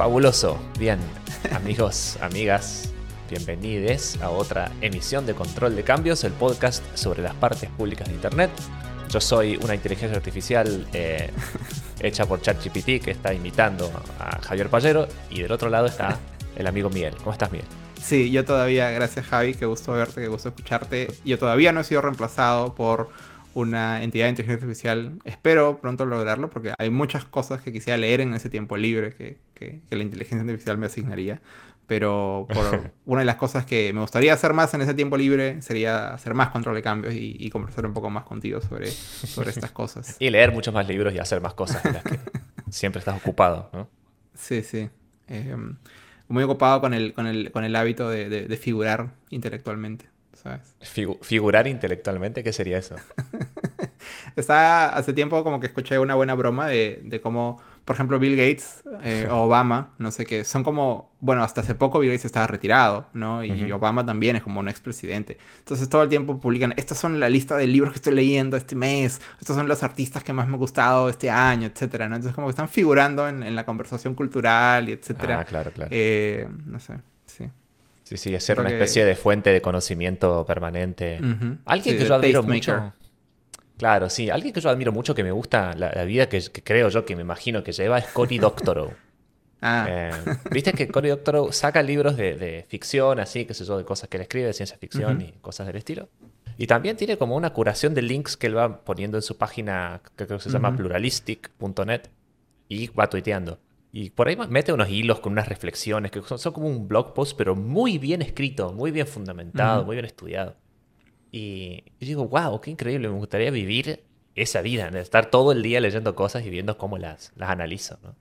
Fabuloso. Bien, amigos, amigas, bienvenidos a otra emisión de Control de Cambios, el podcast sobre las partes públicas de Internet. Yo soy una inteligencia artificial eh, hecha por ChatGPT que está imitando a Javier Pallero y del otro lado está el amigo Miguel. ¿Cómo estás, Miguel? Sí, yo todavía, gracias Javi, qué gusto verte, qué gusto escucharte. Yo todavía no he sido reemplazado por una entidad de inteligencia artificial. Espero pronto lograrlo porque hay muchas cosas que quisiera leer en ese tiempo libre que, que, la inteligencia artificial me asignaría. Pero por una de las cosas que me gustaría hacer más en ese tiempo libre sería hacer más control de cambios y, conversar un poco más contigo sobre, sobre estas cosas. y leer muchos más libros y hacer más cosas en las que siempre estás ocupado, ¿no? Sí, sí. Em, muy ocupado con el, con el, con el hábito de, de, figurar intelectualmente. ¿sabes? figurar intelectualmente, ¿qué sería eso? Está hace tiempo como que escuché una buena broma de, de cómo por ejemplo, Bill Gates eh, o Obama, no sé qué, son como, bueno, hasta hace poco Bill Gates estaba retirado, ¿no? Y Obama también es como un expresidente. Entonces todo el tiempo publican, estas son la lista de libros que estoy leyendo este mes, estos son los artistas que más me han gustado este año, etcétera, ¿no? Entonces como que están figurando en, la conversación cultural y etcétera. Ah, claro, claro. Eh, no sé, sí. Sí, sí, es ser una especie de fuente de conocimiento permanente. Alguien que yo admiro mucho. Claro, sí. Alguien que yo admiro mucho, que me gusta la, vida que, creo yo, que me imagino que lleva, es Cory Doctorow. ah. Eh, Viste que Cory Doctorow saca libros de, ficción, así, qué sé yo, de cosas que él escribe, de ciencia ficción y cosas del estilo. Y también tiene como una curación de links que él va poniendo en su página, que creo que se llama pluralistic.net, y va tuiteando. Y por ahí mete unos hilos con unas reflexiones que son, como un blog post, pero muy bien escrito, muy bien fundamentado, muy bien estudiado. Y yo digo, wow, qué increíble, me gustaría vivir esa vida, de estar todo el día leyendo cosas y viendo cómo las, las analizo, ¿no?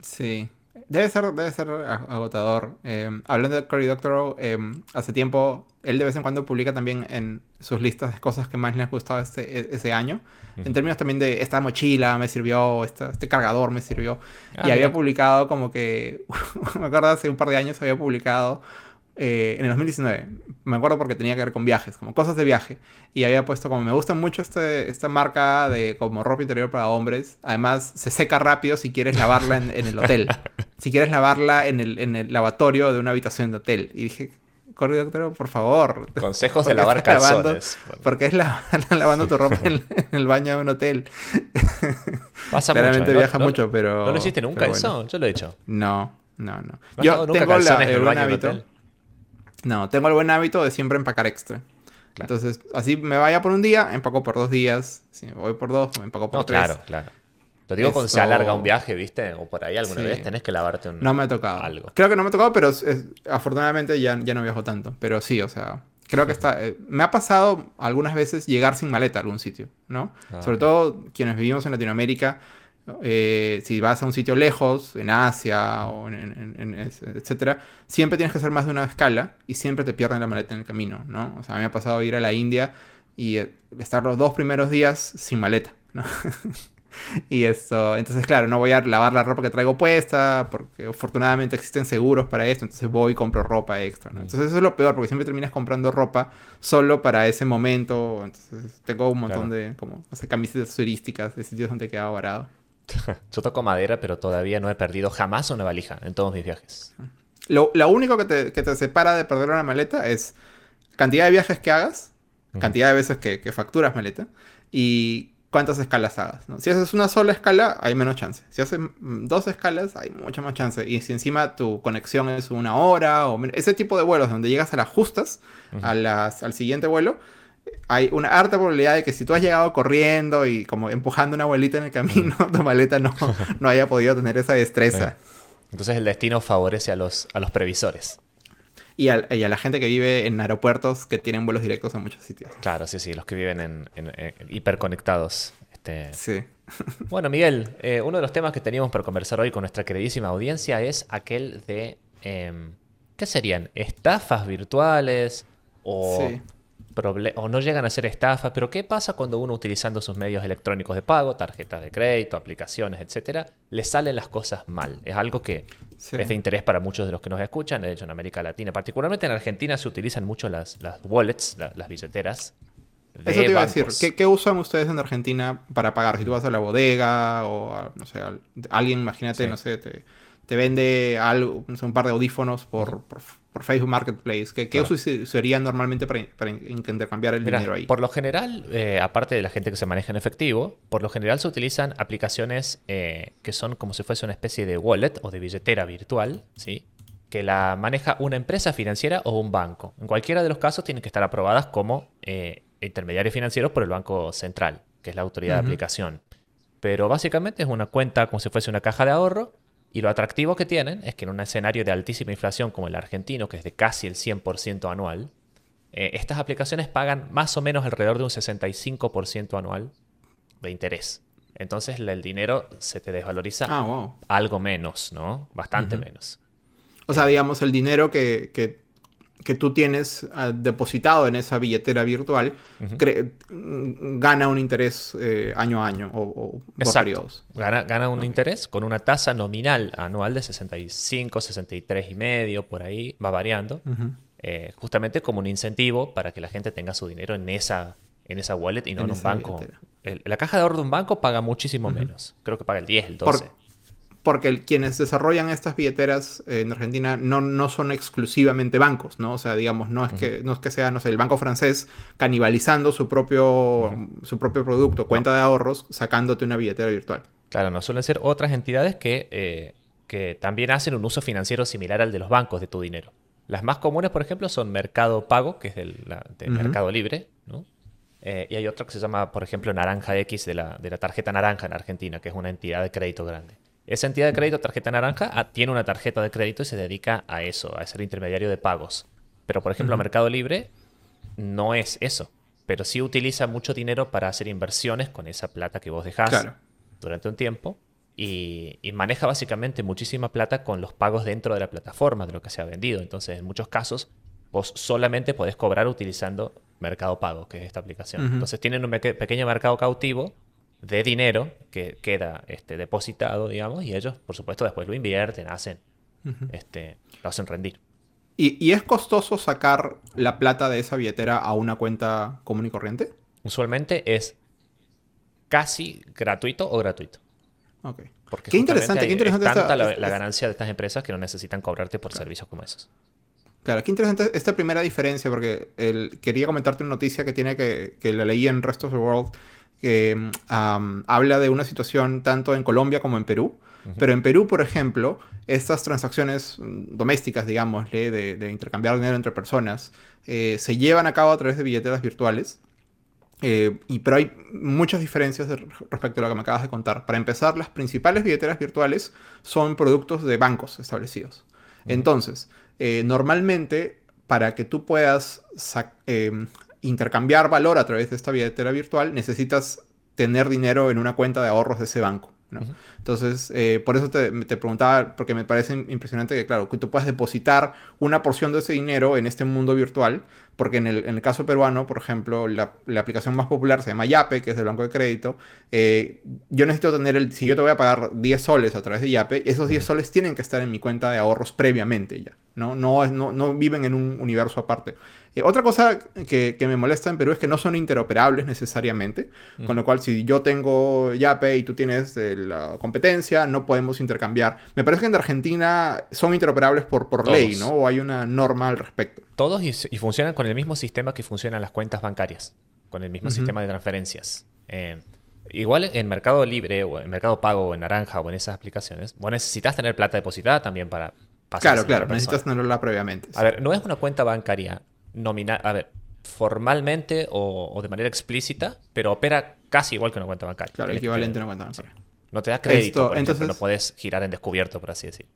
Sí, debe ser, debe ser agotador. Em, hablando de Cory Doctorow, em, hace tiempo, él de vez en cuando publica también en sus listas de cosas que más le han gustado este, e, ese año. En términos también de esta mochila me sirvió, este, este cargador me sirvió. Ah, y había publicado como que, me acuerdo hace un par de años había publicado eh, en el 2019. Me acuerdo porque tenía que ver con viajes, como cosas de viaje. Y había puesto como me gusta mucho este, esta marca de como ropa interior para hombres. Además, se seca rápido si quieres lavarla en, el hotel. si quieres lavarla en el, en el lavatorio de una habitación de hotel. Y dije, Corri Doctor, por favor. Consejos de lavar calzones. porque es lavando tu ropa en, el baño de un hotel. Pasa Claramente mucho, viaja mucho, pero. ¿No lo hiciste nunca eso? Yo lo he hecho. No, no, no. Yo tengo la, el buen hábito. No, tengo el buen hábito de siempre empacar extra. Entonces, así me vaya por un día, empaco por dos días. Si me voy por dos, me empaco por no, tres. Claro, claro. Lo digo cuando se alarga un viaje, ¿viste? O por ahí alguna vez tenés que lavarte un... No me ha tocado. Algo. Creo que no me ha tocado, pero afortunadamente ya, ya no viajo tanto. Pero sí, o sea, creo que está... Eh, me ha pasado algunas veces llegar sin maleta a algún sitio, ¿no? Ah, Sobre todo quienes vivimos en Latinoamérica eh, si vas a un sitio lejos, en Asia o en, etcétera, siempre tienes que hacer más de una escala y siempre te pierden la maleta en el camino, ¿no? O sea, me ha pasado ir a la India y eh, estar los dos primeros días sin maleta, ¿no? y esto, entonces claro, no voy a lavar la ropa que traigo puesta, porque afortunadamente existen seguros para esto, entonces voy y compro ropa extra, ¿no? Entonces eso es lo peor, porque siempre terminas comprando ropa solo para ese momento, entonces tengo un montón de, como, no sé, camisetas turísticas de sitios donde he quedado varado. Yo toco madera, pero todavía no he perdido jamás una valija en todos mis viajes. Lo, único que te, separa de perder una maleta es cantidad de viajes que hagas, cantidad de veces que, facturas maleta y cuántas escalas hagas. Si haces una sola escala, hay menos chance. Si haces dos escalas, hay mucha más chance. Y si encima tu conexión es una hora o ese tipo de vuelos donde llegas a las justas, a las, al siguiente vuelo, hay una harta probabilidad de que si tú has llegado corriendo y como empujando una abuelita en el camino, tu maleta no, no haya podido tener esa destreza. Entonces el destino favorece a los, a los previsores. Y a, la gente que vive en aeropuertos que tienen vuelos directos a muchos sitios. Claro, sí, sí, los que viven en, hiperconectados. Este... Sí. bueno, Miguel, eh, uno de los temas que teníamos para conversar hoy con nuestra queridísima audiencia es aquel de... Em, ¿Qué serían? ¿Estafas virtuales? O o no llegan a ser estafas, pero ¿qué pasa cuando uno utilizando sus medios electrónicos de pago, tarjetas de crédito, aplicaciones, etcétera, le salen las cosas mal? Es algo que es de interés para muchos de los que nos escuchan, de hecho en América Latina, particularmente en Argentina se utilizan mucho las, las wallets, las billeteras. Eso te iba a decir, ¿Qué, usan ustedes en Argentina para pagar? Si tú vas a la bodega o, no sé, alguien, imagínate, no sé, te te vende algo, un par de audífonos por, por, Facebook Marketplace. ¿Qué, qué uso serían normalmente para, para, intercambiar el dinero ahí? Por lo general, eh, aparte de la gente que se maneja en efectivo, por lo general se utilizan aplicaciones eh, que son como si fuese una especie de wallet o de billetera virtual, ¿sí? que la maneja una empresa financiera o un banco. En cualquiera de los casos tienen que estar aprobadas como eh, intermediarios financieros por el Banco Central, que es la autoridad de aplicación. Pero básicamente es una cuenta como si fuese una caja de ahorro y lo atractivo que tienen es que en un escenario de altísima inflación como el argentino, que es de casi el 100% anual, eh, estas aplicaciones pagan más o menos alrededor de un 65% anual de interés. Entonces el dinero se te desvaloriza ah, algo menos, ¿no? Bastante menos. O sea, digamos, el dinero que, que, tú tienes ah, depositado en esa billetera virtual gana un interés eh, año a año o, periodos. Gana, gana un interés con una tasa nominal anual de 65, 63 y medio, por ahí, va variando. Eh, justamente como un incentivo para que la gente tenga su dinero en esa, en esa wallet y no en, un banco. la caja de ahorro de un banco paga muchísimo menos. Creo que paga el 10, el 12 porque quienes desarrollan estas billeteras en Argentina no, no son exclusivamente bancos, ¿no? O sea, digamos, no es, que, no es que sea, no sé, el banco francés canibalizando su propio, su propio producto, cuenta de ahorros, sacándote una billetera virtual. Claro, no suelen ser otras entidades que, eh, que también hacen un uso financiero similar al de los bancos de tu dinero. Las más comunes, por ejemplo, son Mercado Pago, que es del, Mercado Libre, ¿no? Eh, y hay otra que se llama, por ejemplo, Naranja X de la, de la tarjeta naranja en Argentina, que es una entidad de crédito grande. Esa entidad de crédito, tarjeta naranja, ah, tiene una tarjeta de crédito y se dedica a eso, a ser intermediario de pagos. Pero, por ejemplo, Mercado Libre no es eso. Pero sí utiliza mucho dinero para hacer inversiones con esa plata que vos dejás durante un tiempo. Y, maneja básicamente muchísima plata con los pagos dentro de la plataforma, de lo que se ha vendido. Entonces, en muchos casos, vos solamente podés cobrar utilizando Mercado Pago, que es esta aplicación. Entonces, tienen un pequeño mercado cautivo de dinero que queda este, depositado, digamos, y ellos, por supuesto, después lo invierten, hacen, este, lo hacen rendir. ¿Y, es costoso sacar la plata de esa billetera a una cuenta común y corriente? Usualmente es casi gratuito o gratuito. Ok. Porque qué interesante, qué interesante. Es tanta la, ganancia de estas empresas que no necesitan cobrarte por servicios como esos. Claro, qué interesante esta primera diferencia, porque el, quería comentarte una noticia que tiene que, que la leí en Rest of the World, que habla de una situación tanto en Colombia como en Perú. Pero en Perú, por ejemplo, estas transacciones mm, domésticas, digamos, de, intercambiar dinero entre personas, eh, se llevan a cabo a través de billeteras virtuales. Eh, y, pero hay muchas diferencias respecto a lo que me acabas de contar. Para empezar, las principales billeteras virtuales son productos de bancos establecidos. Entonces, eh, normalmente, para que tú puedas intercambiar valor a través de esta billetera virtual, necesitas tener dinero en una cuenta de ahorros de ese banco. Entonces, eh, por eso te, preguntaba, porque me parece impresionante que, claro, que tú puedas depositar una porción de ese dinero en este mundo virtual, porque en el, caso peruano, por ejemplo, la, aplicación más popular se llama Yape, que es del banco de crédito. Eh, yo necesito tener el, si yo te voy a pagar 10 soles a través de Yape, esos 10 soles tienen que estar en mi cuenta de ahorros previamente ya, ¿no? No, no, no viven en un universo aparte. Eh, otra cosa que, me molesta en Perú es que no son interoperables necesariamente, con lo cual si yo tengo Yape y tú tienes eh, la competencia, no podemos intercambiar. Me parece que en Argentina son interoperables por, por ley, ¿no? O hay una norma al respecto. Todos y, funcionan con el mismo sistema que funcionan las cuentas bancarias, con el mismo sistema de transferencias. Eh, igual en Mercado Libre o en Mercado Pago o en Naranja o en esas aplicaciones, vos necesitas tener plata depositada también para. Claro, claro, necesitas tenerla previamente. A ver, no es una cuenta bancaria nominal, a ver, formalmente o, de manera explícita, pero opera casi igual que una cuenta bancaria. Claro, equivalente a una cuenta bancaria. No te da crédito, entonces no puedes girar en descubierto, por así decir.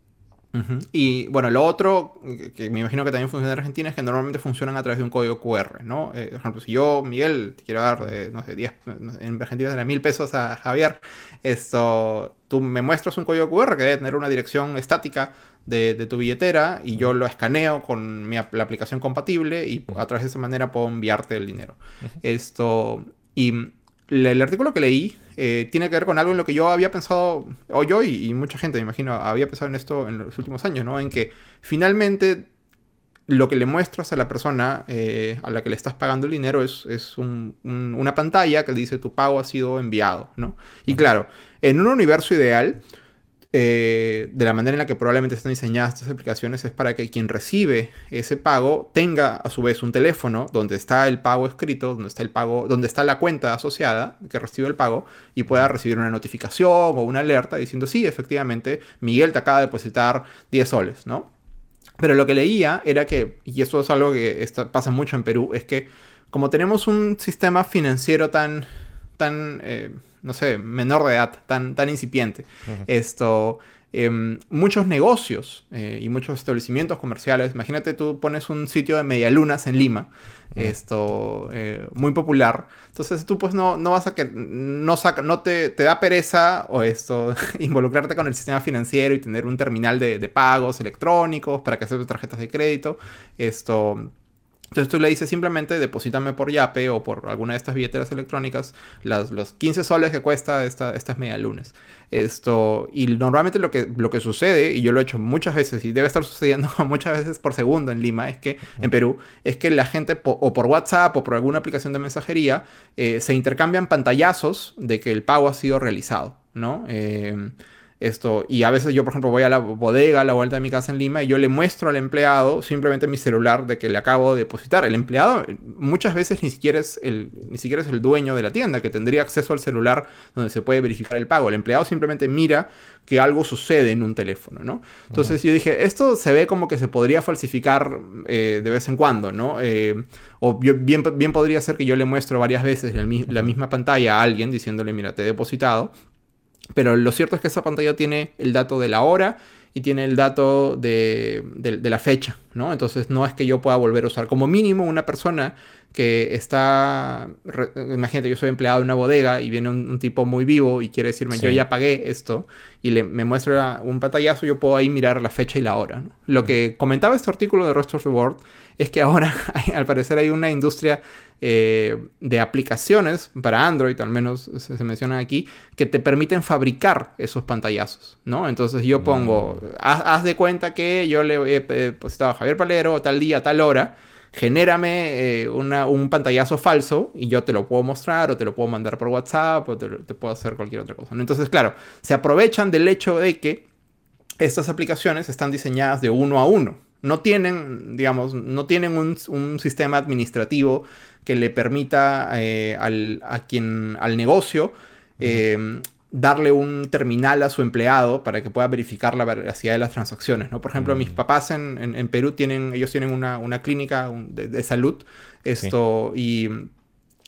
Y bueno, lo otro que me imagino que también funciona en Argentina es que normalmente funcionan a través de un código QR, ¿no? Eh, por ejemplo, si yo, Miguel, te quiero dar, no sé, 10, en Argentina de mil pesos a Javier, esto, tú me muestras un código QR que debe tener una dirección estática de, tu billetera y yo lo escaneo con la aplicación compatible y a través de esa manera puedo enviarte el dinero. Esto, y el, artículo que leí eh, tiene que ver con algo en lo que yo había pensado, o yo y, mucha gente, me imagino, había pensado en esto en los últimos años, ¿no? En que finalmente lo que le muestras a la persona eh, a la que le estás pagando el dinero es, es una pantalla que dice tu pago ha sido enviado, ¿no? Y claro, en un universo ideal, eh, de la manera en la que probablemente están diseñadas estas aplicaciones es para que quien recibe ese pago tenga a su vez un teléfono donde está el pago escrito, donde está el pago, donde está la cuenta asociada que recibe el pago y pueda recibir una notificación o una alerta diciendo sí, efectivamente, Miguel te acaba de depositar 10 soles, ¿no? Pero lo que leía era que, y eso es algo que pasa mucho en Perú, es que como tenemos un sistema financiero tan, tan eh, no sé, menor de edad, tan, tan incipiente. Esto, em, muchos negocios eh, y muchos establecimientos comerciales, imagínate tú pones un sitio de medialunas en Lima, esto, eh, muy popular, entonces tú pues no, no vas a que, no saca, no te, te da pereza o esto, involucrarte con el sistema financiero y tener un terminal de, de pagos electrónicos para que aceptes tarjetas de crédito, esto entonces tú le dices simplemente deposítame por Yape o por alguna de estas billeteras electrónicas las, los 15 soles que cuesta esta, estas media lunes. Esto, y normalmente lo que, lo que sucede, y yo lo he hecho muchas veces, y debe estar sucediendo muchas veces por segundo en Lima, es que, en Perú, es que la gente, o por WhatsApp o por alguna aplicación de mensajería, eh, se intercambian pantallazos de que el pago ha sido realizado, ¿no? Eh, esto, y a veces yo, por ejemplo, voy a la bodega a la vuelta de mi casa en Lima y yo le muestro al empleado simplemente mi celular de que le acabo de depositar. El empleado muchas veces ni siquiera es el, ni siquiera es el dueño de la tienda que tendría acceso al celular donde se puede verificar el pago. El empleado simplemente mira que algo sucede en un teléfono, ¿no? Entonces yo dije, esto se ve como que se podría falsificar eh, de vez en cuando, ¿no? Eh, o bien, bien podría ser que yo le muestro varias veces la misma pantalla a alguien diciéndole, mira, te he depositado pero lo cierto es que esa pantalla tiene el dato de la hora y tiene el dato de, la fecha, ¿no? Entonces no es que yo pueda volver a usar. Como mínimo una persona que está, imagínate, yo soy empleado de una bodega y viene un, tipo muy vivo y quiere decirme, yo ya pagué esto y le, me muestra un pantallazo, yo puedo ahí mirar la fecha y la hora. Lo que comentaba este artículo de Rest of the World es que ahora al parecer hay una industria eh, de aplicaciones para Android, al menos se, menciona aquí, que te permiten fabricar esos pantallazos, ¿no? Entonces yo pongo, mm. haz, de cuenta que yo le he depositado a Javier Palero tal día, tal hora, genérame eh, un pantallazo falso y yo te lo puedo mostrar o te lo puedo mandar por WhatsApp o te, puedo hacer cualquier otra cosa. Entonces, claro, se aprovechan del hecho de que estas aplicaciones están diseñadas de uno a uno. No tienen, digamos, no tienen un, un sistema administrativo que le permita eh, al, a quien, al negocio eh, darle un terminal a su empleado para que pueda verificar la veracidad de las transacciones. ¿no? Por ejemplo, mis papás en, en, Perú tienen, ellos tienen una, una clínica de, salud esto, y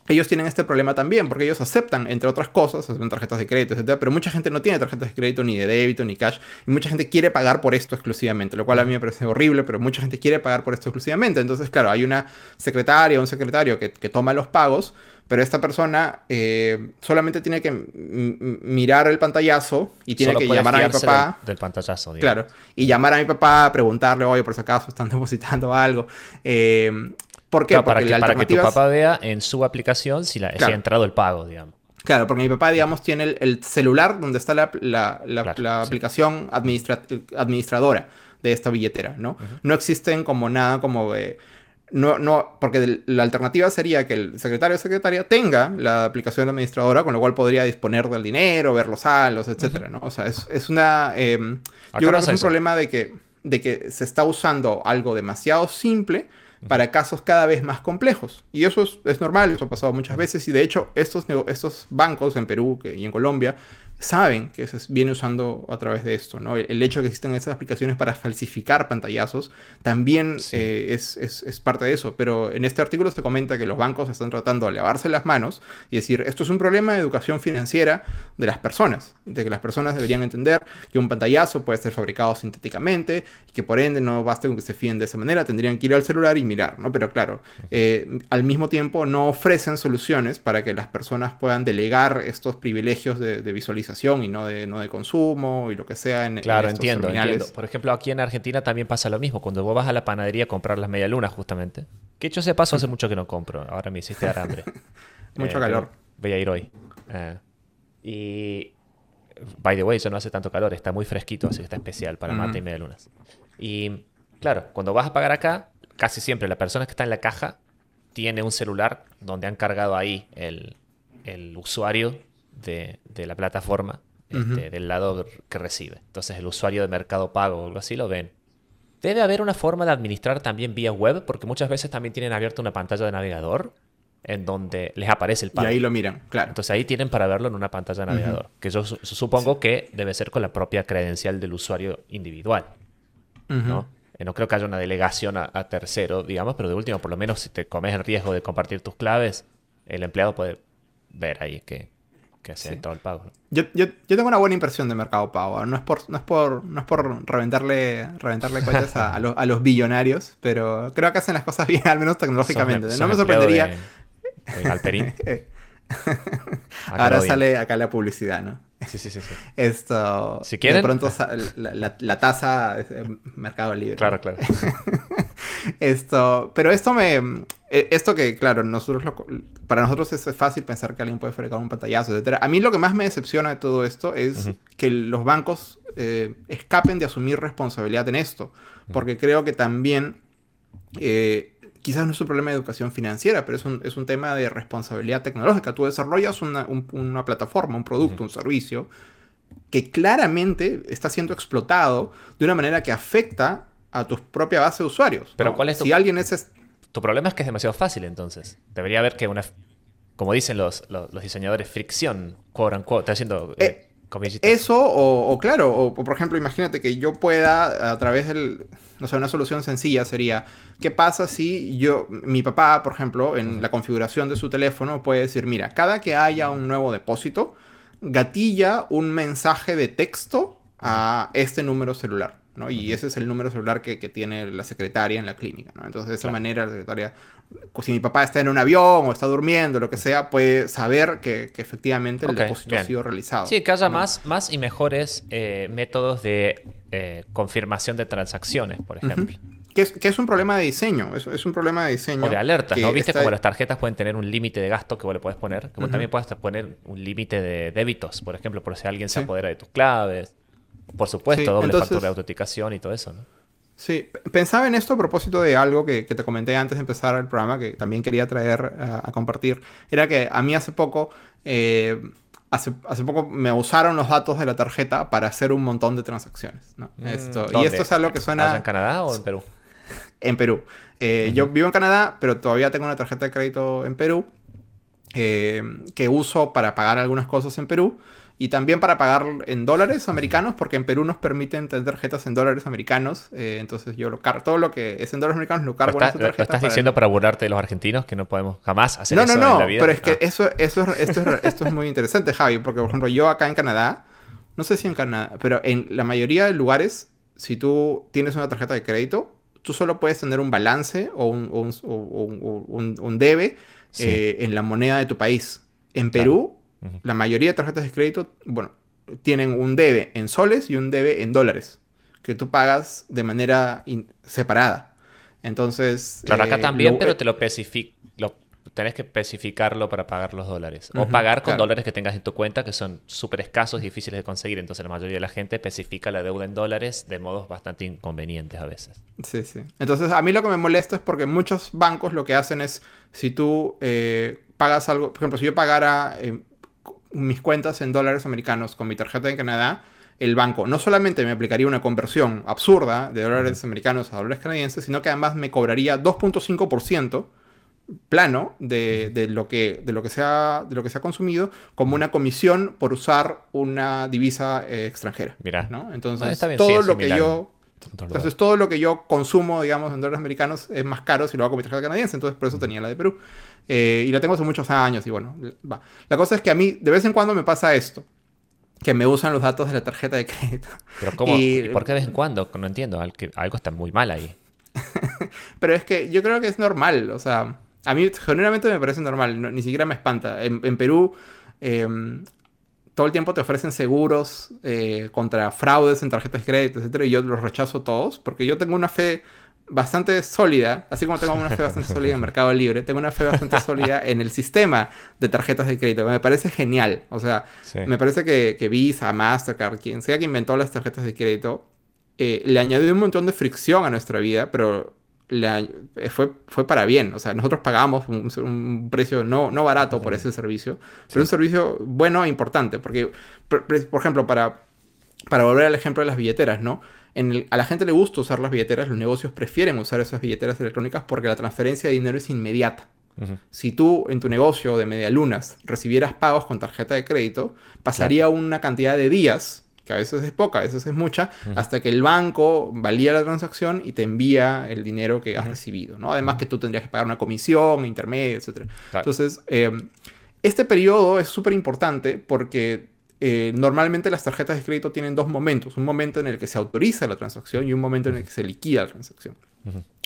ellos tienen este problema también, porque ellos aceptan, entre otras cosas, aceptan tarjetas de crédito, etc. Pero mucha gente no tiene tarjetas de crédito, ni de débito, ni cash. Y mucha gente quiere pagar por esto exclusivamente, lo cual a mí me parece horrible, pero mucha gente quiere pagar por esto exclusivamente. Entonces, claro, hay una secretaria, un secretario que, toma los pagos, pero esta persona eh, solamente tiene que mirar el pantallazo y tiene que llamar a mi papá. Del, pantallazo, Claro. Y llamar a mi papá, preguntarle, oye, por si acaso están depositando algo. Eh, ¿Por qué? para, que, para que tu papá vea en su aplicación si, la, ha entrado el pago, digamos. Claro, porque mi papá, digamos, tiene el, celular donde está la, la, aplicación administradora de esta billetera, ¿no? No existen como nada como... no, no, porque la alternativa sería que el secretario o secretaria tenga la aplicación administradora, con lo cual podría disponer del dinero, ver los saldos, etcétera, ¿no? O sea, es, es una... Em, yo creo que es un problema de que, de que se está usando algo demasiado simple para casos cada vez más complejos. Y eso es, normal, eso ha pasado muchas veces y de hecho estos, estos bancos en Perú y en Colombia saben que se viene usando a través de esto, ¿no? El hecho de que existan estas aplicaciones para falsificar pantallazos también eh, es, es, parte de eso, pero en este artículo se comenta que los bancos están tratando de lavarse las manos y decir, esto es un problema de educación financiera de las personas, de que las personas deberían entender que un pantallazo puede ser fabricado sintéticamente y que por ende no basta con que se fíen de esa manera, tendrían que ir al celular y mirar, ¿no? Pero claro, eh, al mismo tiempo no ofrecen soluciones para que las personas puedan delegar estos privilegios de, de visualización y no de, no de consumo y lo que sea en Claro, entiendo, entiendo. Por ejemplo, aquí en Argentina también pasa lo mismo. Cuando vos vas a la panadería a comprar las medialunas, justamente. Que hecho ese paso hace mucho que no compro. Ahora me hiciste dar hambre. mucho eh, calor. Voy a ir hoy. Eh, y. By the way, eso no hace tanto calor, está muy fresquito, así que está especial para mate y medialunas. Y claro, cuando vas a pagar acá, casi siempre la persona que está en la caja tiene un celular donde han cargado ahí el, el usuario de, la plataforma este, del lado que recibe. Entonces el usuario de Mercado Pago o algo así lo ven. Debe haber una forma de administrar también vía web, porque muchas veces también tienen abierta una pantalla de navegador en donde les aparece el pago. Y ahí lo miran, claro. Entonces ahí tienen para verlo en una pantalla de navegador, que yo, supongo que debe ser con la propia credencial del usuario individual. ¿no? Eh, no creo que haya una delegación a, tercero, digamos, pero de último, por lo menos si te comes el riesgo de compartir tus claves, el empleado puede ver ahí que, que se ha el pago. Yo, yo, yo, tengo una buena impresión de Mercado Pago. No es por, no es por, no es por reventarle, reventarle a, a, los, a, los billonarios, pero creo que hacen las cosas bien, al menos tecnológicamente. no me sorprendería. Ahora sale acá la publicidad, ¿no? Sí, sí, sí. Esto. Si quieren. De pronto la, la, tasa es Mercado Libre. Claro, claro. Esto. Pero esto me. Eh, esto que, claro, nosotros para nosotros es fácil pensar que alguien puede fregar un pantallazo, etc. A mí lo que más me decepciona de todo esto es que los bancos eh, escapen de asumir responsabilidad en esto. Porque creo que también. Eh, quizás no es un problema de educación financiera, pero es un, es un tema de responsabilidad tecnológica. Tú desarrollas una, una plataforma, un producto, un servicio que claramente está siendo explotado de una manera que afecta a tu propia base de usuarios. Pero ¿cuál es tu, si alguien es... Tu problema es que es demasiado fácil entonces. Debería haber que una, como dicen los, los, diseñadores, fricción, quote unquote, está haciendo... Eh, eh eso, o, claro, o, por ejemplo, imagínate que yo pueda, a través del, no sé, una solución sencilla sería, ¿qué pasa si yo, mi papá, por ejemplo, en la configuración de su teléfono puede decir, mira, cada que haya un nuevo depósito, gatilla un mensaje de texto a este número celular? ¿No? Y ese es el número celular que, tiene la secretaria en la clínica, ¿no? Entonces, de esa manera, la secretaria, si mi papá está en un avión o está durmiendo, lo que sea, puede saber que, efectivamente el depósito ha sido realizado. Sí, que haya más, más y mejores eh, métodos de eh, confirmación de transacciones, por ejemplo. Que es, un problema de diseño, es, es un problema de diseño. O de alertas, ¿no? Viste como las tarjetas pueden tener un límite de gasto que vos le puedes poner, como también puedes poner un límite de débitos, por ejemplo, por si alguien se apodera de tus claves. Por supuesto, doble factor de autenticación y todo eso, ¿no? Sí, pensaba en esto a propósito de algo que, te comenté antes de empezar el programa, que también quería traer a, compartir. Era que a mí hace poco, eh, hace, hace, poco me usaron los datos de la tarjeta para hacer un montón de transacciones. ¿no? Mm, esto, y esto es algo que suena... ¿En Canadá o en Perú? En Perú. Eh, yo vivo en Canadá, pero todavía tengo una tarjeta de crédito en Perú eh, que uso para pagar algunas cosas en Perú y también para pagar en dólares americanos, porque en Perú nos permiten tener tarjetas en dólares americanos. Eh, entonces yo lo cargo, todo lo que es en dólares americanos lo cargo en esa tarjeta. ¿Lo estás diciendo para burlarte de los argentinos que no podemos jamás hacer no, eso no, no, en la vida? Pero es que ah. eso, eso, esto, es, esto es muy interesante, Javi, porque por ejemplo yo acá en Canadá, no sé si en Canadá, pero en la mayoría de lugares, si tú tienes una tarjeta de crédito, tú solo puedes tener un balance o un, un, un, debe eh, en la moneda de tu país. En Perú la mayoría de tarjetas de crédito, bueno, tienen un debe en soles y un debe en dólares, que tú pagas de manera separada. Entonces... Claro, acá eh, también, pero te lo, lo tenés que especificarlo para pagar los dólares. O pagar con dólares que tengas en tu cuenta, que son súper escasos y difíciles de conseguir. Entonces la mayoría de la gente especifica la deuda en dólares de modos bastante inconvenientes a veces. Sí, sí. Entonces a mí lo que me molesta es porque muchos bancos lo que hacen es, si tú eh, pagas algo, por ejemplo, si yo pagara eh, mis cuentas en dólares americanos con mi tarjeta de Canadá, el banco no solamente me aplicaría una conversión absurda de dólares americanos a dólares canadienses, sino que además me cobraría 2.5% plano de, lo que, de, lo que se ha, de lo que se ha consumido como una comisión por usar una divisa eh, extranjera. Mira. ¿no? Entonces, todo lo que yo... Entonces, todo lo que yo consumo, digamos, en dólares americanos es más caro si lo hago con mi tarjeta canadiense. Entonces, por eso tenía la de Perú. Eh, y la tengo hace muchos años y bueno, va. La cosa es que a mí de vez en cuando me pasa esto. Que me usan los datos de la tarjeta de crédito. Pero ¿cómo? Y, por qué de vez en cuando? No entiendo. Algo está muy mal ahí. Pero es que yo creo que es normal. O sea, a mí generalmente me parece normal. ni siquiera me espanta. En, Perú... Em, todo el tiempo te ofrecen seguros eh, contra fraudes en tarjetas de crédito, etc. Y yo los rechazo todos porque yo tengo una fe bastante sólida, así como tengo una fe bastante sólida en Mercado Libre, tengo una fe bastante sólida en el sistema de tarjetas de crédito. Me parece genial. O sea, me parece que, que, Visa, Mastercard, quien sea que inventó las tarjetas de crédito, eh, le añadió un montón de fricción a nuestra vida, pero fue, fue para bien. O sea, nosotros pagamos un, precio no, no barato por ese servicio, pero un servicio bueno e importante. Porque, por, ejemplo, para, para volver al ejemplo de las billeteras, ¿no? a la gente le gusta usar las billeteras, los negocios prefieren usar esas billeteras electrónicas porque la transferencia de dinero es inmediata. Si tú en tu negocio de medialunas recibieras pagos con tarjeta de crédito, pasaría una cantidad de días, que a veces es poca, a veces es mucha, hasta que el banco valía la transacción y te envía el dinero que has recibido. ¿no? Además que tú tendrías que pagar una comisión, intermedio, etc. Entonces, em, este periodo es súper importante porque eh, normalmente las tarjetas de crédito tienen dos momentos. Un momento en el que se autoriza la transacción y un momento en el que se liquida la transacción.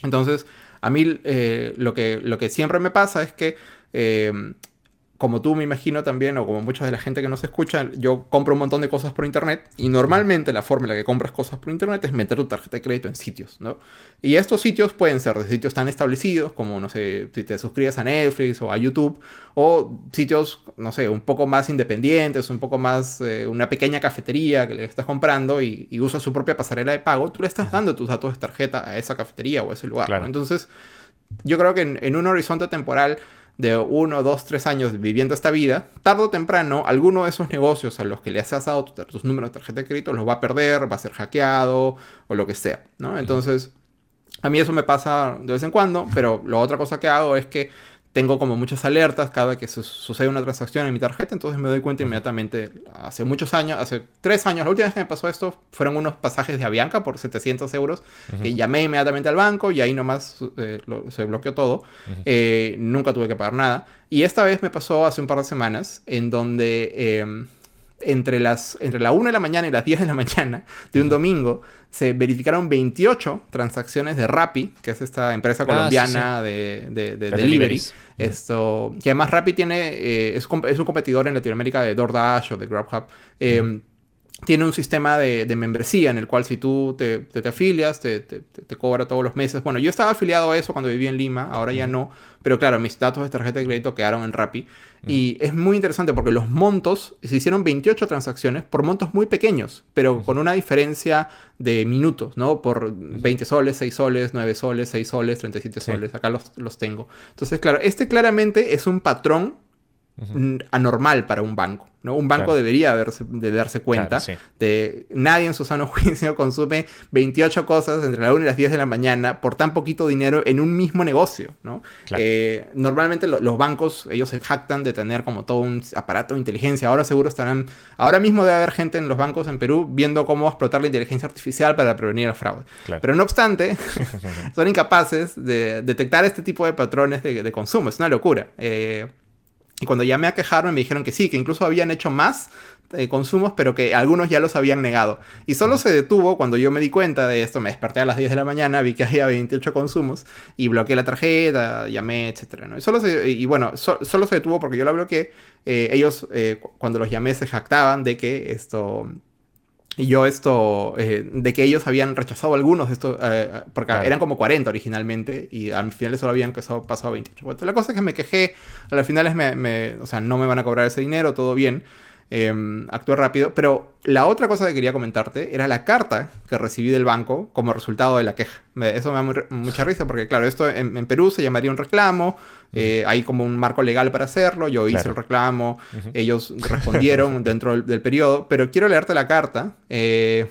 Entonces, a mí eh, lo, que, lo que siempre me pasa es que, eh, como tú me imagino también, o como mucha de la gente que nos escucha, yo compro un montón de cosas por internet y normalmente la forma en la que compras cosas por internet es meter tu tarjeta de crédito en sitios, ¿no? Y estos sitios pueden ser de sitios tan establecidos como, no sé, si te suscribes a Netflix o a YouTube, o sitios, no sé, un poco más independientes, un poco más, eh, una pequeña cafetería que le estás comprando y, y usa su propia pasarela de pago, tú le estás dando tus datos de tarjeta a esa cafetería o a ese lugar. Entonces, yo creo que en, un horizonte temporal de uno, dos, tres años viviendo esta vida, tarde o temprano, alguno de esos negocios a los que le has dado tus números de tarjeta de crédito los va a perder, va a ser hackeado o lo que sea, ¿no? Entonces, a mí eso me pasa de vez en cuando, pero la otra cosa que hago es que tengo como muchas alertas cada que sucede una transacción en mi tarjeta, entonces me doy cuenta inmediatamente. Hace muchos años, hace tres años, la última vez que me pasó esto fueron unos pasajes de Avianca por 700 euros, que llamé inmediatamente al banco y ahí nomás eh, se bloqueó todo. Eh, nunca tuve que pagar nada. Y esta vez me pasó hace un par de semanas, en donde em, entre, las, entre la 1 de la mañana y las 10 de la mañana de un domingo, se verificaron 28 transacciones de Rappi, que es esta empresa ah, colombiana de, de, delivery. Esto, que además Rappi tiene, eh, es, es, un competidor en Latinoamérica de DoorDash o de Grubhub. Eh, tiene un sistema de, membresía en el cual si tú te, te, afilias, te, te, cobra todos los meses. Bueno, yo estaba afiliado a eso cuando vivía en Lima, ahora ya no, pero claro, mis datos de tarjeta de crédito quedaron en Rappi. Y es muy interesante porque los montos, se hicieron 28 transacciones por montos muy pequeños, pero con una diferencia de minutos, ¿no? Por 20 soles, 6 soles, 9 soles, 6 soles, 37 soles, acá los, los tengo. Entonces, claro, este claramente es un patrón anormal para un banco. ¿no? Un banco debería de darse cuenta de nadie en su sano juicio consume 28 cosas entre la 1 y las 10 de la mañana por tan poquito dinero en un mismo negocio. ¿no? Eh, normalmente los bancos, ellos se jactan de tener como todo un aparato de inteligencia. Ahora seguro estarán, ahora mismo debe haber gente en los bancos en Perú viendo cómo explotar la inteligencia artificial para prevenir el fraude. Pero no obstante, son incapaces de detectar este tipo de patrones de, consumo. Es una locura. Eh, y cuando llamé a quejarme me dijeron que sí, que incluso habían hecho más eh, consumos, pero que algunos ya los habían negado. Y solo se detuvo cuando yo me di cuenta de esto, me desperté a las 10 de la mañana, vi que había 28 consumos y bloqueé la tarjeta, llamé, etc. ¿no? Y, solo y bueno, solo se detuvo porque yo la bloqueé. Eh, ellos, eh, cuando los llamé, se jactaban de que esto y yo esto, eh, de que ellos habían rechazado algunos de estos, eh, porque eran como 40 originalmente y al final solo habían pasado, pasado a 28. la cosa es que me quejé, al final me, me, o sea, no me van a cobrar ese dinero, todo bien, eh, actué rápido, pero la otra cosa que quería comentarte era la carta que recibí del banco como resultado de la queja. Eso me da mucha risa porque, claro, esto en, Perú se llamaría un reclamo, eh, hay como un marco legal para hacerlo, yo hice el reclamo, ellos respondieron dentro del, periodo, pero quiero leerte la carta. Eh,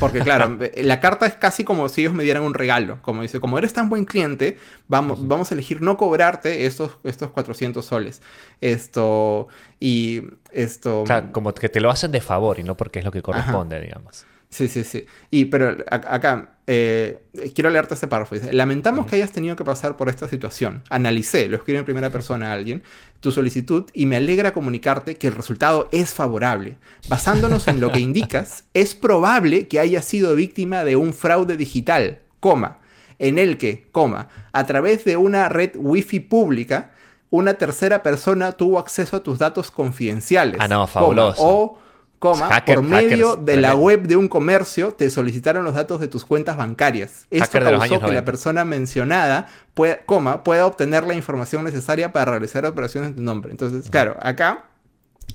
porque claro, la carta es casi como si ellos me dieran un regalo. Como dice, como eres tan buen cliente, vamos, vamos a elegir no cobrarte estos, estos 400 soles. Esto, y esto... Claro, como que te lo hacen de favor y no porque es lo que corresponde, digamos. Sí, sí, sí. Y, pero acá, eh, quiero leerte este párrafo. Dice, lamentamos que hayas tenido que pasar por esta situación. Analicé, lo escribe en primera persona a alguien, tu solicitud y me alegra comunicarte que el resultado es favorable. Basándonos en lo que indicas, es probable que hayas sido víctima de un fraude digital, coma, en el que, coma, a través de una red wifi pública, una tercera persona tuvo acceso a tus datos confidenciales. Ah, no, fabuloso. o coma, por medio de la web de un comercio te solicitaron los datos de tus cuentas bancarias. Esto causó que la persona mencionada pueda, coma, pueda obtener la información necesaria para realizar operaciones en tu nombre. Entonces, claro, acá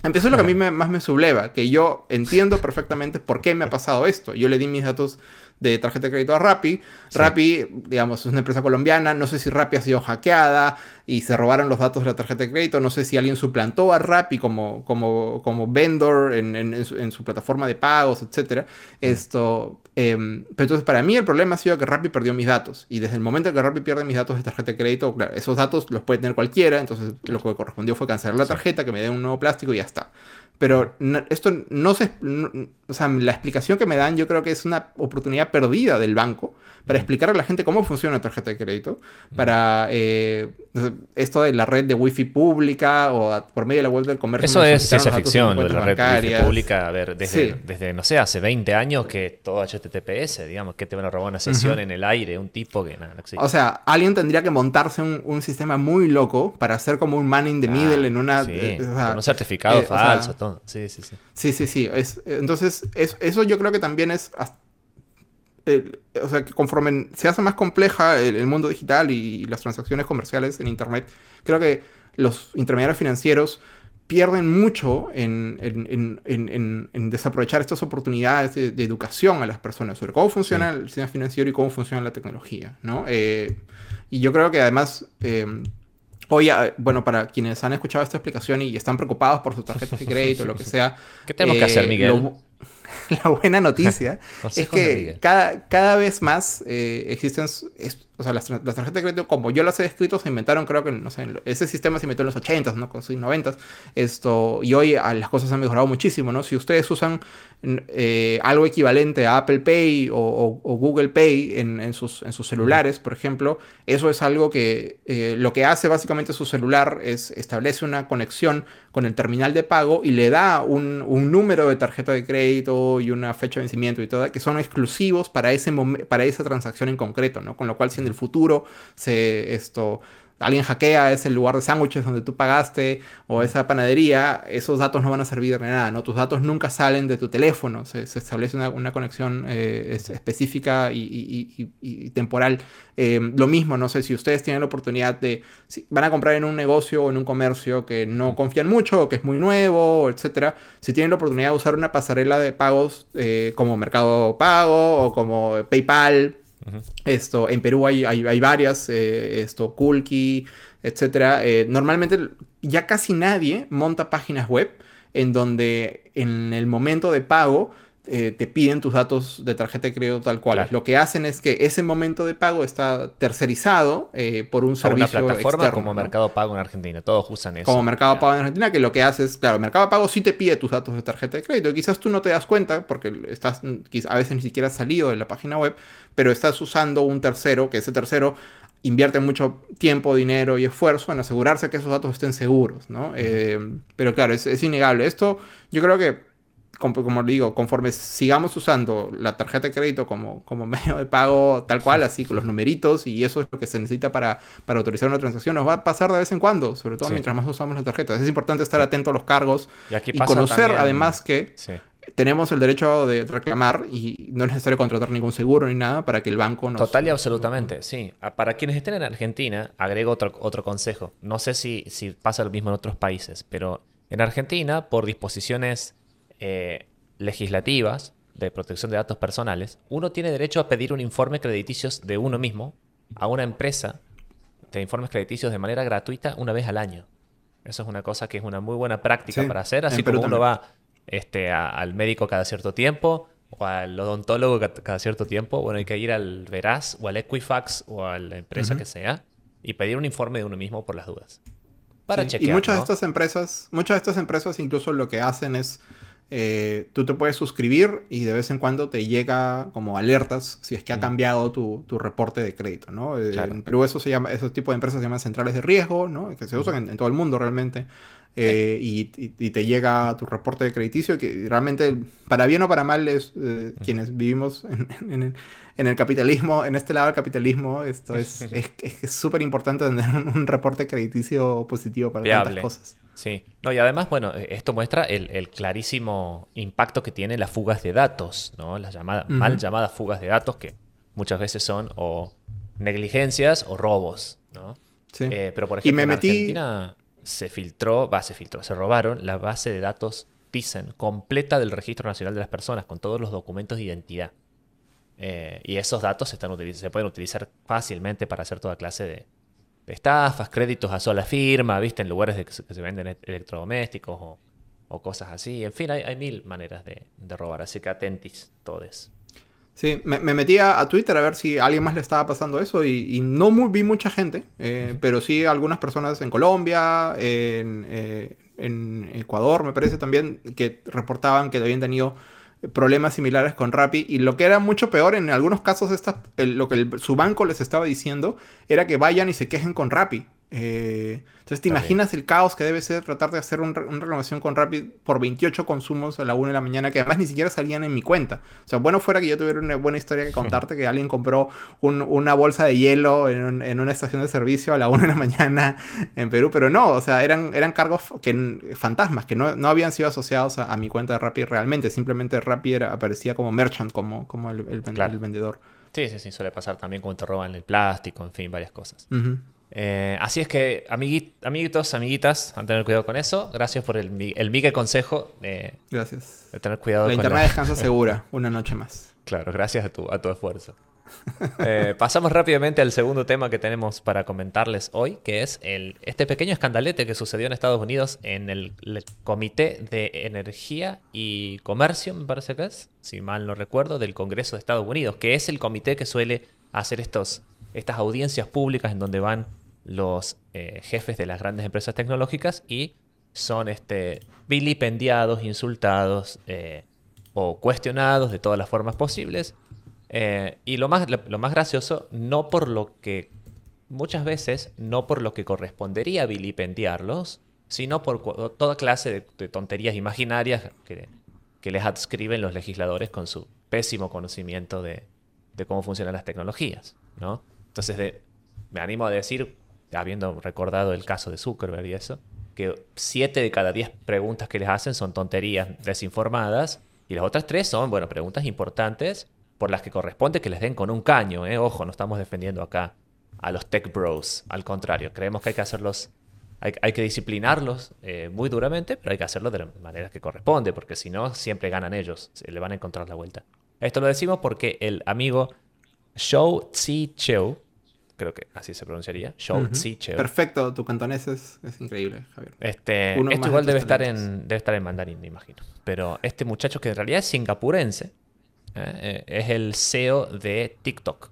empezó lo que a mí más me subleva, que yo entiendo perfectamente por qué me ha pasado esto. Yo le di mis datos de tarjeta de crédito a Rappi. Rappi, digamos, es una empresa colombiana, no sé si Rappi ha sido hackeada y se robaron los datos de la tarjeta de crédito, no sé si alguien suplantó a Rappi como, como, como vendor en, su, plataforma de pagos, etc. Esto, em, pero entonces para mí el problema ha sido que Rappi perdió mis datos. Y desde el momento en que Rappi pierde mis datos de tarjeta de crédito, claro, esos datos los puede tener cualquiera, entonces lo que correspondió fue cancelar la tarjeta, que me dé un nuevo plástico y ya está. Pero esto no se... o sea, la explicación que me dan yo creo que es una oportunidad perdida del banco para explicar a la gente cómo funciona una tarjeta de crédito, para eh, esto de la red de wifi pública o por medio de la web del comercio. Eso es ciencia ficción, de la red wifi pública, a ver, desde, desde, no sé, hace 20 años que todo HTTPS, digamos, que te van a robar una sesión en el aire, un tipo que nada, no existe. O sea, alguien tendría que montarse un, sistema muy loco para hacer como un man in the middle en una... Sí, eh, con un certificado eh, falso, todo. Sí, sí, sí. Sí, sí, sí. Es, entonces, eso yo creo que también es o sea, que conforme se hace más compleja el, mundo digital y, las transacciones comerciales en Internet, creo que los intermediarios financieros pierden mucho en, desaprovechar estas oportunidades de, educación a las personas sobre cómo funciona el sistema financiero y cómo funciona la tecnología, ¿no? Eh, y yo creo que además... Eh, Hoy, ah, bueno, para quienes han escuchado esta explicación y están preocupados por sus tarjetas de crédito, o lo que sea. ¿Qué tenemos que hacer, eh, Miguel? la buena noticia es que cada, cada vez más eh, existen, o sea, las, tarjetas de crédito, como yo las he descrito, se inventaron, creo que, no sé, ese sistema se inventó en los 80s, ¿no? Con sus 90s, esto, y hoy ah, las cosas han mejorado muchísimo, ¿no? Si ustedes usan eh, algo equivalente a Apple Pay o, Google Pay en, sus, en sus celulares, por ejemplo, eso es algo que eh, lo que hace básicamente su celular es establece una conexión con el terminal de pago y le da un, número de tarjeta de crédito y una fecha de vencimiento y todo, que son exclusivos para, ese para esa transacción en concreto, ¿no? Con lo cual si en el futuro esto alguien hackea ese lugar de sándwiches donde tú pagaste o esa panadería, esos datos no van a servir de nada, ¿no? Tus datos nunca salen de tu teléfono, se, establece una, conexión eh, específica y, temporal. Em, lo mismo, no sé si ustedes tienen la oportunidad de, van a comprar en un negocio o en un comercio que no confían mucho o que es muy nuevo, etcétera, si tienen la oportunidad de usar una pasarela de pagos eh, como Mercado Pago o como PayPal, esto, en Perú hay, hay, varias, eh, esto, Kulki, etc. Eh, normalmente ya casi nadie monta páginas web en donde en el momento de pago eh, te piden tus datos de tarjeta de crédito tal cual. Lo que hacen es que ese momento de pago está tercerizado eh, por un servicio una plataforma como Mercado Pago en Argentina. Todos usan eso. Como Mercado Pago en Argentina, que lo que hace es, claro, Mercado Pago sí te pide tus datos de tarjeta de crédito. Y quizás tú no te das cuenta porque estás a veces ni siquiera has salido de la página web, pero estás usando un tercero, que ese tercero invierte mucho tiempo, dinero y esfuerzo en asegurarse que esos datos estén seguros, ¿no? Eh, pero claro, es, es innegable. Esto yo creo que como, digo, conforme sigamos usando la tarjeta de crédito como, como medio de pago tal cual, así con los numeritos, y eso es lo que se necesita para, para autorizar una transacción, nos va a pasar de vez en cuando, sobre todo mientras más usamos las tarjetas. Es importante estar atento a los cargos y, conocer además que tenemos el derecho de reclamar y no es necesario contratar ningún seguro ni nada para que el banco nos... Total y absolutamente, sí. Ah, para quienes estén en Argentina, agrego otro, otro consejo. No sé si, si pasa lo mismo en otros países, pero en Argentina, por disposiciones eh, legislativas de protección de datos personales, uno tiene derecho a pedir un informe crediticios de uno mismo a una empresa de informes crediticios de manera gratuita una vez al año. Eso es una cosa que es una muy buena práctica para hacer, así como uno va este, al médico cada cierto tiempo o al odontólogo cada cierto tiempo, bueno, hay que ir al Veraz o al Equifax o a la empresa que sea y pedir un informe de uno mismo por las dudas. Para chequear, y muchas de estas empresas, muchas de estas empresas incluso lo que hacen es eh, tú te puedes suscribir y de vez en cuando te llega como alertas si es que ha cambiado tu, tu reporte de crédito, ¿no? Eh, en Perú eso se llama, esos tipos de empresas se llaman centrales de riesgo, ¿no? Que se usan en, todo el mundo realmente. Eh, y, y, te llega tu reporte de crediticio que realmente, para bien o para mal, es quienes vivimos en, en, en, el capitalismo, en este lado del capitalismo, esto es súper es, importante tener un, reporte crediticio positivo para tantas cosas. Sí, no, y además, bueno, e, esto muestra el, clarísimo impacto que tiene las fugas de datos, ¿no? Las llamadas, mal llamadas fugas de datos, que muchas veces son o negligencias o robos, ¿no? Sí. Eh, pero por ejemplo, en Argentina se filtró, va, se filtró, se robaron la base de datos TISEN completa del Registro Nacional de las Personas, con todos los documentos de identidad. Eh, y esos datos se, están se pueden utilizar fácilmente para hacer toda clase de, estafas, créditos a sola firma, ¿viste? En lugares de que, se, venden e-, electrodomésticos o, cosas así. En fin, hay, mil maneras de, robar, así que atentis todos. Sí, me, me metí a, Twitter a ver si a alguien más le estaba pasando eso y, no muy, vi mucha gente, eh, pero sí algunas personas en Colombia, en, eh, en Ecuador, me parece también, que reportaban que habían tenido problemas similares con Rappi y lo que era mucho peor en algunos casos lo que su banco les estaba diciendo era que vayan y se quejen con Rappi eh, entonces, ¿te imaginas el caos que debe ser tratar de hacer una renovación con Rapid por 28 consumos a la 1 de la mañana que además ni siquiera salían en mi cuenta? O sea, bueno fuera que yo tuviera una buena historia que contarte que alguien compró una bolsa de hielo en, una estación de servicio a la 1 de la mañana en Perú, pero no, o sea, eran, eran cargos que, fantasmas que no, habían sido asociados a, mi cuenta de Rapid realmente, simplemente Rapid aparecía como merchant, como, como el, vendedor. Sí, sí, sí, suele pasar también cuando te roban el plástico, en fin, varias cosas. Eh, así es que, amiguitos, amiguitas, a tener cuidado con eso. Gracias por el, el Miguel consejo. gracias. De tener cuidado la internet descansa segura, una noche más. Claro, gracias a tu, a tu esfuerzo. Eh, pasamos rápidamente al segundo tema que tenemos para comentarles hoy, que es el, este pequeño escandalete que sucedió en Estados Unidos en el, Comité de Energía y Comercio, me parece que es, si mal no recuerdo, del Congreso de Estados Unidos, que es el comité que suele hacer estos, estas audiencias públicas en donde van los eh, jefes de las grandes empresas tecnológicas y son este, vilipendiados, insultados eh, o cuestionados de todas las formas posibles. Eh, y lo más, lo, más gracioso, no por lo que, muchas veces, no por lo que correspondería vilipendiarlos, sino por toda clase de, tonterías imaginarias que, les adscriben los legisladores con su pésimo conocimiento de, cómo funcionan las tecnologías. ¿no? Entonces, me animo a decir, habiendo recordado el caso de Zuckerberg y eso, que siete de cada diez preguntas que les hacen son tonterías desinformadas y las otras tres son, bueno, preguntas importantes por las que corresponde que les den con un caño. ¿eh? Ojo, no estamos defendiendo acá a los tech bros. Al contrario, creemos que hay que hacerlos, hay, que disciplinarlos eh, muy duramente, pero hay que hacerlo de la manera que corresponde, porque si no, siempre ganan ellos, se le van a encontrar la vuelta. Esto lo decimos porque el amigo Shou Tsi Cheu, creo que así se pronunciaría. Shou Perfecto, tu cantonés es, increíble, Javier. Este, esto igual debe estar, en, debe estar en mandarín, me imagino. Pero este muchacho que en realidad es singapurense, eh, es el CEO de TikTok.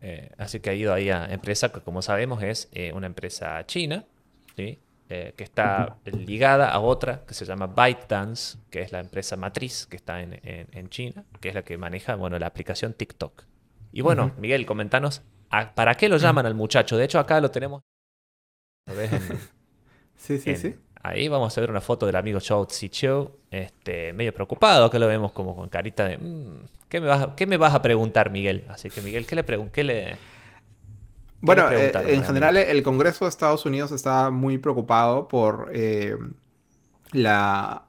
Eh, así que ha ido ahí a empresa que, como sabemos, es eh, una empresa china, que está ligada a otra que se llama ByteDance, que es la empresa matriz que está en, en, China, que es la que maneja bueno, la aplicación TikTok. Y bueno, Miguel, comentanos ¿Para qué lo llaman al muchacho? De hecho, acá lo tenemos. sí, sí, sí. Ahí vamos a ver una foto del amigo Chou Tsi este, medio preocupado, que lo vemos como con carita de. Mm, ¿qué, me vas a, ¿Qué me vas a preguntar, Miguel? Así que, Miguel, ¿qué le pregunté? Le... Bueno, eh, en general, el Congreso de Estados Unidos está muy preocupado por eh, la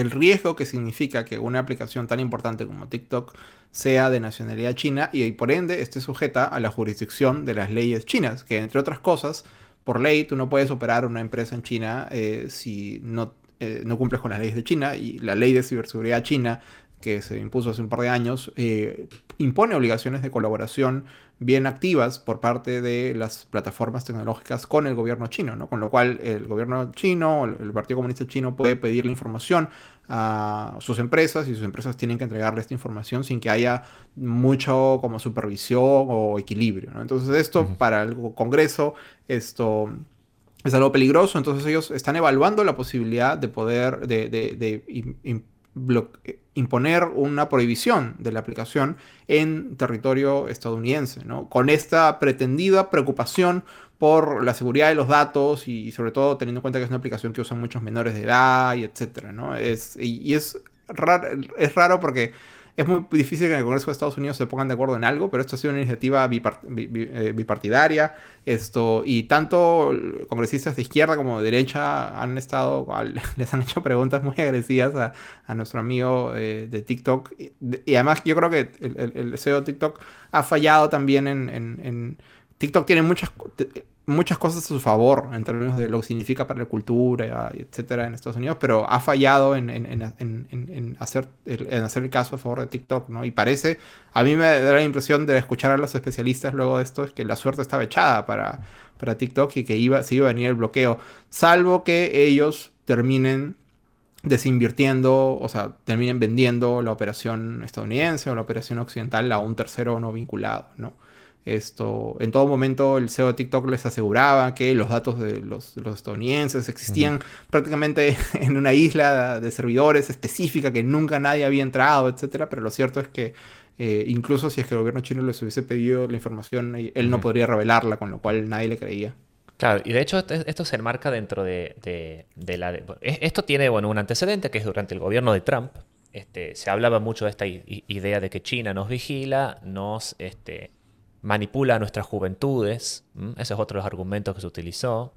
el riesgo que significa que una aplicación tan importante como TikTok sea de nacionalidad china y por ende esté sujeta a la jurisdicción de las leyes chinas, que entre otras cosas, por ley tú no puedes operar una empresa en China eh, si no, eh, no cumples con las leyes de China y la ley de ciberseguridad china que se impuso hace un par de años, eh, impone obligaciones de colaboración bien activas por parte de las plataformas tecnológicas con el gobierno chino, ¿no? Con lo cual el gobierno chino, el Partido Comunista Chino puede pedirle información a sus empresas y sus empresas tienen que entregarle esta información sin que haya mucho como supervisión o equilibrio. Entonces esto para el Congreso, esto es algo peligroso, entonces ellos están evaluando la posibilidad de poder de, imponer una prohibición de la aplicación en territorio estadounidense, ¿no? con esta pretendida preocupación por la seguridad de los datos y sobre todo teniendo en cuenta que es una aplicación que usan muchos menores de edad y etcétera, ¿no? Es, y, es, raro, es raro porque es muy difícil que en el Congreso de Estados Unidos se pongan de acuerdo en algo, pero esto ha sido una iniciativa eh, bipartidaria. Esto, y tanto congresistas de izquierda como de derecha han estado, les han hecho preguntas muy agresivas a, a nuestro amigo eh, de TikTok. Y, además yo creo que el, el, CEO de TikTok ha fallado también en, en TikTok tiene muchas muchas cosas a su favor en términos de lo que significa para la cultura, etcétera, en Estados Unidos, pero ha fallado en, hacer, el, en hacer el caso a favor de TikTok, ¿no? Y parece, a mí me da la impresión de escuchar a los especialistas luego de esto, es que la suerte estaba echada para, para TikTok y que iba, se iba a venir el bloqueo, salvo que ellos terminen desinvirtiendo, o sea, terminen vendiendo la operación estadounidense o la operación occidental a un tercero no vinculado, ¿no? Esto, en todo momento el CEO de TikTok les aseguraba que los datos de los, estadounidenses existían prácticamente en una isla de servidores específica que nunca nadie había entrado, etcétera, pero lo cierto es que eh, incluso si es que el gobierno chino les hubiese pedido la información, eh, él no podría revelarla, con lo cual nadie le creía. Claro, y de hecho esto se enmarca dentro de, la... esto tiene bueno, un antecedente que es durante el gobierno de Trump. Este, se hablaba mucho de esta idea de que China nos vigila, nos este, manipula a nuestras juventudes. Ese es otro de los argumentos que se utilizó.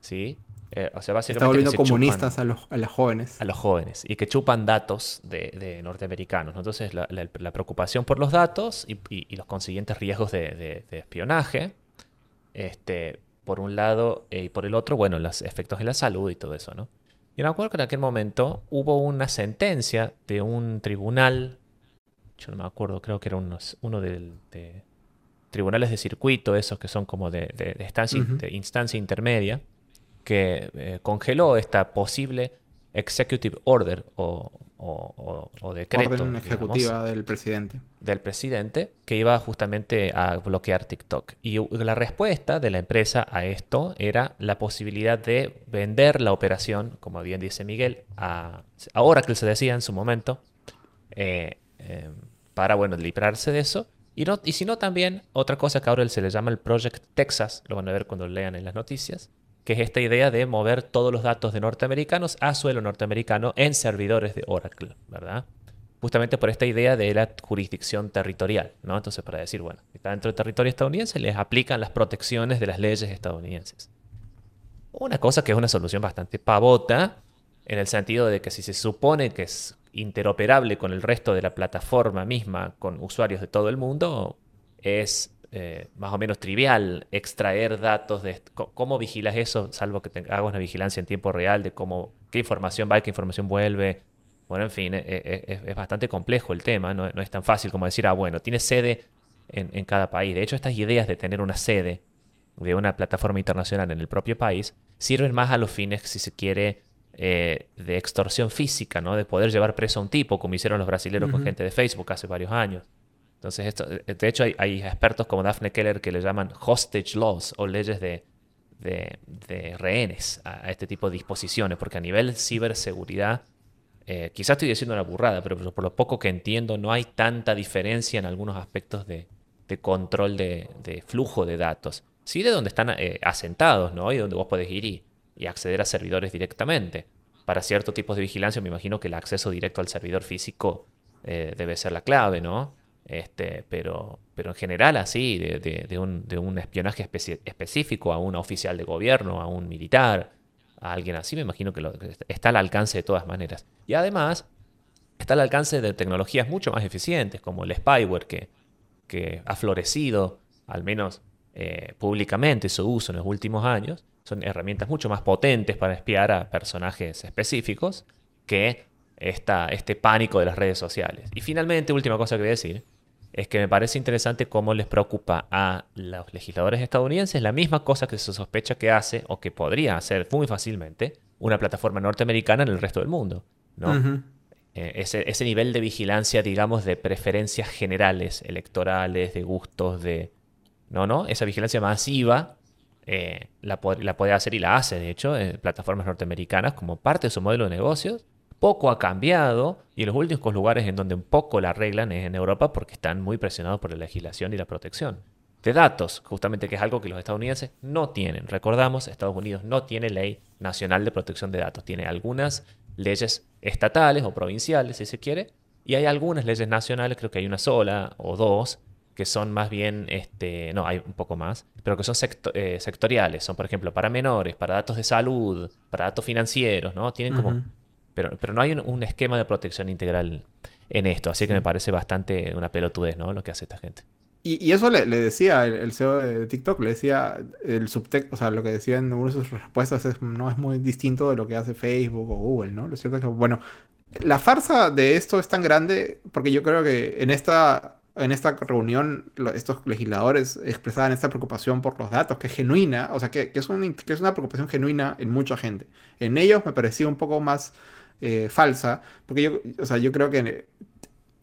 ¿sí? Eh, o sea, básicamente Está volviendo comunistas a, los, a los jóvenes. A los jóvenes. Y que chupan datos de, norteamericanos. Entonces, la, preocupación por los datos y, los consiguientes riesgos de, espionaje. Este, por un lado, eh, y por el otro, bueno, los efectos en la salud y todo eso, ¿no? Y me acuerdo que en aquel momento hubo una sentencia de un tribunal, yo no me acuerdo, creo que era uno del, de, tribunales de circuito, esos que son como de, instancia, intermedia, que eh, congeló esta posible executive order o, decreto. Orden ejecutiva del presidente. Del presidente, que iba justamente a bloquear TikTok. Y la respuesta de la empresa a esto era la posibilidad de vender la operación, como bien dice Miguel, a, a Oracle se decía en su momento, eh, eh, para, bueno, librarse de eso y, no, y si no, también otra cosa que ahora se le llama el Project Texas, lo van a ver cuando lean en las noticias, que es esta idea de mover todos los datos de norteamericanos a suelo norteamericano en servidores de Oracle, ¿verdad? Justamente por esta idea de la jurisdicción territorial, ¿no? Entonces, para decir, bueno, está dentro del territorio estadounidense, les aplican las protecciones de las leyes estadounidenses. Una cosa que es una solución bastante pavota, en el sentido de que si se supone que es interoperable con el resto de la plataforma misma, con usuarios de todo el mundo, es eh, más o menos trivial extraer datos de cómo vigilas eso, salvo que hagas una vigilancia en tiempo real de cómo qué información va qué información vuelve. Bueno, en fin, e, e, es, bastante complejo el tema, no, es tan fácil como decir, ah, bueno, tiene sede en, en cada país. De hecho, estas ideas de tener una sede de una plataforma internacional en el propio país sirven más a los fines, si se quiere, eh, de extorsión física, ¿no? De poder llevar preso a un tipo, como hicieron los brasileños con gente de Facebook hace varios años. Entonces, esto, eh, de hecho, hay, expertos como Daphne Keller que le llaman hostage laws o leyes de, de, rehenes a, este tipo de disposiciones, porque a nivel ciberseguridad, eh, quizás estoy diciendo una burrada, pero por lo poco que entiendo, no hay tanta diferencia en algunos aspectos de, control de, flujo de datos. Sí, de donde están asentados, ¿no? Y donde vos podés ir y y acceder a servidores directamente. Para ciertos tipos de vigilancia me imagino que el acceso directo al servidor físico eh, debe ser la clave, ¿no? Este, pero, pero en general así, de, un, espionaje específico a un oficial de gobierno, a un militar, a alguien así, me imagino que, está al alcance de todas maneras. Y además, está al alcance de tecnologías mucho más eficientes, como el spyware, que, que ha florecido, al menos eh, públicamente, su uso en los últimos años, son herramientas mucho más potentes para espiar a personajes específicos que esta, este pánico de las redes sociales. Y finalmente, última cosa que voy a decir, es que me parece interesante cómo les preocupa a los legisladores estadounidenses la misma cosa que se sospecha que hace o que podría hacer muy fácilmente una plataforma norteamericana en el resto del mundo. ¿no? Eh, ese, ese, nivel de vigilancia, digamos, de preferencias generales, electorales, de gustos, de... No, no, esa vigilancia masiva eh, la, puede hacer y la hace, de hecho, en plataformas norteamericanas como parte de su modelo de negocios. Poco ha cambiado y los últimos lugares en donde un poco la arreglan es en Europa porque están muy presionados por la legislación y la protección de datos, justamente que es algo que los estadounidenses no tienen. Recordamos, Estados Unidos no tiene ley nacional de protección de datos, tiene algunas leyes estatales o provinciales, si se quiere, y hay algunas leyes nacionales, creo que hay una sola o dos, que son más bien, este, no, hay un poco más, pero que son eh, sectoriales. Son, por ejemplo, para menores, para datos de salud, para datos financieros, ¿no? Tienen como... pero, pero no hay un, esquema de protección integral en esto, así que me parece bastante una pelotudez, ¿no? Lo que hace esta gente. Y, eso le, decía el, CEO de TikTok, le decía el subtexto, o sea, lo que decía en una de sus respuestas es, no es muy distinto de lo que hace Facebook o Google, ¿no? Lo cierto es que, bueno, la farsa de esto es tan grande porque yo creo que en esta, en esta reunión estos legisladores expresaban esta preocupación por los datos, que es genuina, o sea, que, es, una preocupación genuina en mucha gente. En ellos me parecía un poco más eh, falsa, porque yo, o sea, yo creo que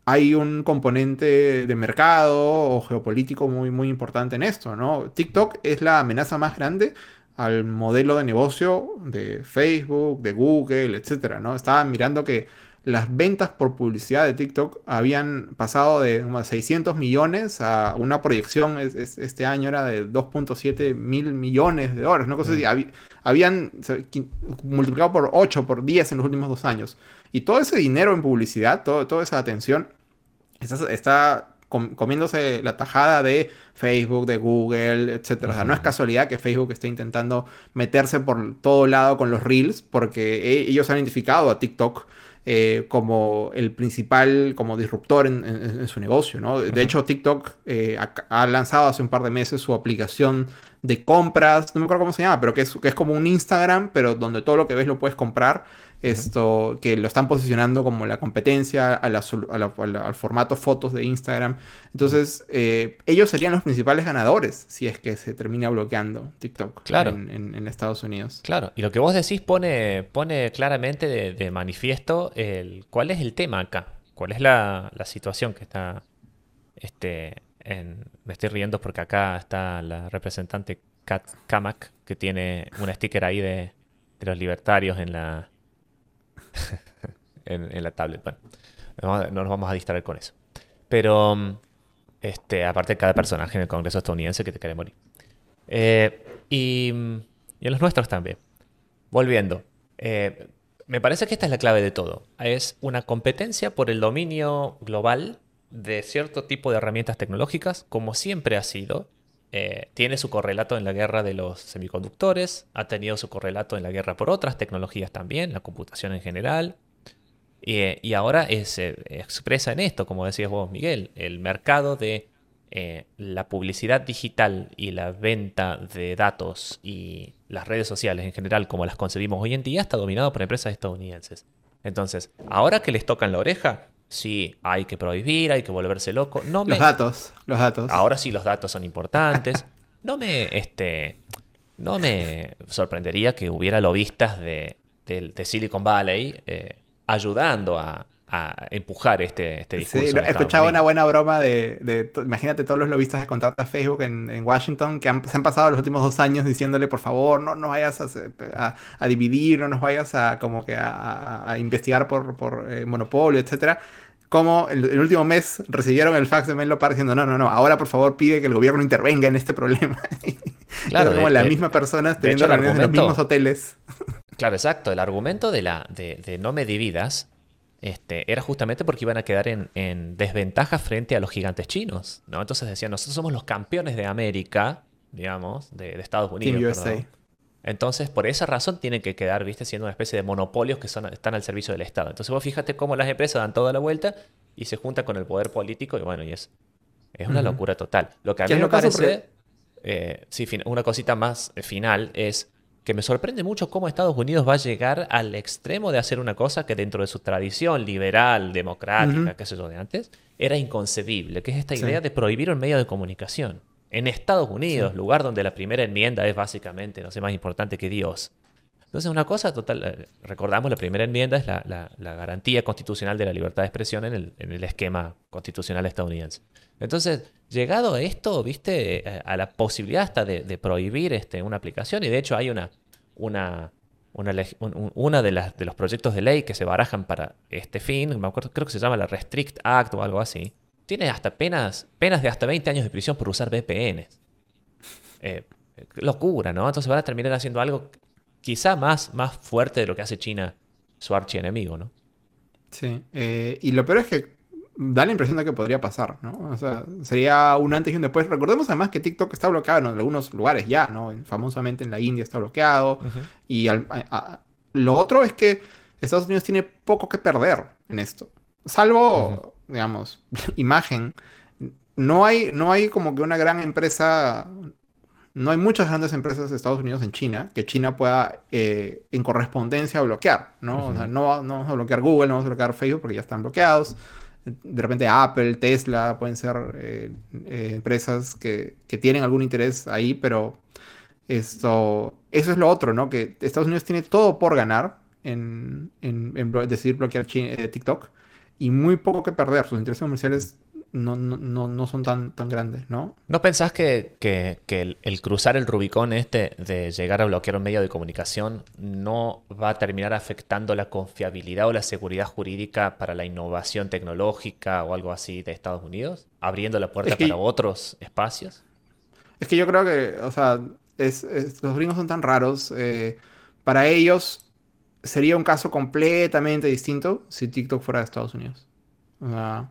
hay un componente de mercado o geopolítico muy, muy importante en esto, ¿no? TikTok es la amenaza más grande al modelo de negocio de Facebook, de Google, etcétera, ¿no? Estaban mirando que las ventas por publicidad de TikTok habían pasado de unos 600 millones a una proyección este año era de 2.7 mil millones de dólares, ¿no? Mm. habían multiplicado por 8, por 10 en los últimos dos años. Y todo ese dinero en publicidad, todo, toda esa atención, está, comiéndose la tajada de Facebook, de Google, etc. O sea, no es casualidad que Facebook esté intentando meterse por todo lado con los reels, porque e, ellos han identificado a TikTok eh, como el principal, como disruptor en, su negocio, ¿no? De hecho, TikTok eh, ha, lanzado hace un par de meses su aplicación de compras, no me acuerdo cómo se llama, pero que es, que es como un Instagram, pero donde todo lo que ves lo puedes comprar esto, que lo están posicionando como la competencia al formato fotos de Instagram. Entonces, eh, ellos serían los principales ganadores si es que se termina bloqueando TikTok claro. en, Estados Unidos. Claro, y lo que vos decís pone, pone claramente de, manifiesto el, cuál es el tema acá, cuál es la, situación que está... Este, en, me estoy riendo porque acá está la representante Kat Kamak, que tiene un sticker ahí de los libertarios en la, en, la tablet. Bueno, no nos vamos a distraer con eso. Pero, mm, este, aparte cada personaje en el Congreso estadounidense que te quiere morir. Eh, y, mm, y, en los nuestros también. Volviendo. Eh, me parece que esta es la clave de todo. Es una competencia por el dominio global de cierto tipo de herramientas tecnológicas, como siempre ha sido, eh, tiene su correlato en la guerra de los semiconductores, ha tenido su correlato en la guerra por otras tecnologías también, la computación en general. Y ahora se expresa en esto, como decías vos, Miguel, el mercado de eh, la publicidad digital y la venta de datos y las redes sociales en general, como las concebimos hoy en día, está dominado por empresas estadounidenses. Entonces, ahora que les tocan la oreja, Sí, hay que prohibir, hay que volverse loco. No Los datos, los datos. Ahora sí los datos son importantes. No me, este, no me sorprendería que hubiera lobistas de, Silicon Valley eh, ayudando a, empujar este, este discurso. Sí, escuchaba una buena broma de, imagínate todos los lobistas de contrato a Facebook en, Washington que se han pasado los últimos dos años diciéndole por favor no nos vayas a, dividir, no nos vayas a como que a, investigar por, por eh, monopolio, etcétera como el, el, último mes recibieron el fax de Menlo Park diciendo, no, no, no, ahora por favor pide que el gobierno intervenga en este problema. Claro. como la misma persona teniendo reuniones en los mismos hoteles. Claro, exacto. El argumento de, la, de, no me dividas este, era justamente porque iban a quedar en, desventaja frente a los gigantes chinos, ¿no? Entonces decían, nosotros somos los campeones de América, digamos, de, Estados Unidos. Entonces, por esa razón tienen que quedar, viste, siendo una especie de monopolios que son, están al servicio del Estado. Entonces vos fíjate cómo las empresas dan toda la vuelta y se juntan con el poder político y bueno, y es, es una locura total. Lo que a mí me parece, eh, sí, una cosita más eh, final es que me sorprende mucho cómo Estados Unidos va a llegar al extremo de hacer una cosa que dentro de su tradición liberal, democrática, qué sé yo, de antes, era inconcebible, que es esta idea de prohibir un medio de comunicación. En Estados Unidos, lugar donde la primera enmienda es básicamente, no sé, más importante que Dios. Entonces, una cosa total, eh, recordamos, la primera enmienda es la, garantía constitucional de la libertad de expresión en el, esquema constitucional estadounidense. Entonces, llegado a esto, viste, eh, a la posibilidad hasta de, prohibir este, una aplicación, y de hecho hay una, una, una, de, los proyectos de ley que se barajan para este fin, me acuerdo, creo que se llama la Restrict Act o algo así, tiene hasta penas, penas de hasta 20 años de prisión por usar VPNs. Eh, locura, ¿no? Entonces van a terminar haciendo algo quizá más, más fuerte de lo que hace China, su archienemigo, ¿no? Sí, eh, y lo peor es que da la impresión de que podría pasar, ¿no? O sea, sería un antes y un después. Recordemos además que TikTok está bloqueado en algunos lugares ya, ¿no? Famosamente en la India está bloqueado. Y lo otro es que Estados Unidos tiene poco que perder en esto. Salvo digamos, imagen, no hay, no hay como que una gran empresa, no hay muchas grandes empresas de Estados Unidos en China que China pueda eh, en correspondencia bloquear, ¿no? O sea, no, no vamos a bloquear Google, no vamos a bloquear Facebook porque ya están bloqueados. De repente Apple, Tesla pueden ser eh, eh, empresas que, que, tienen algún interés ahí, pero esto, eso es lo otro, ¿no? Que Estados Unidos tiene todo por ganar en, en, en decidir bloquear TikTok y muy poco que perder. Sus intereses comerciales no, no, no, son tan, tan grandes, ¿no? ¿No pensás que, que, el, cruzar el Rubicón este de llegar a bloquear un medio de comunicación no va a terminar afectando la confiabilidad o la seguridad jurídica para la innovación tecnológica o algo así de Estados Unidos? ¿Abriendo la puerta para otros espacios? Es que yo creo que, o sea, es, los gringos son tan raros. Eh, para ellos sería un caso completamente distinto si TikTok fuera de Estados Unidos. O sea,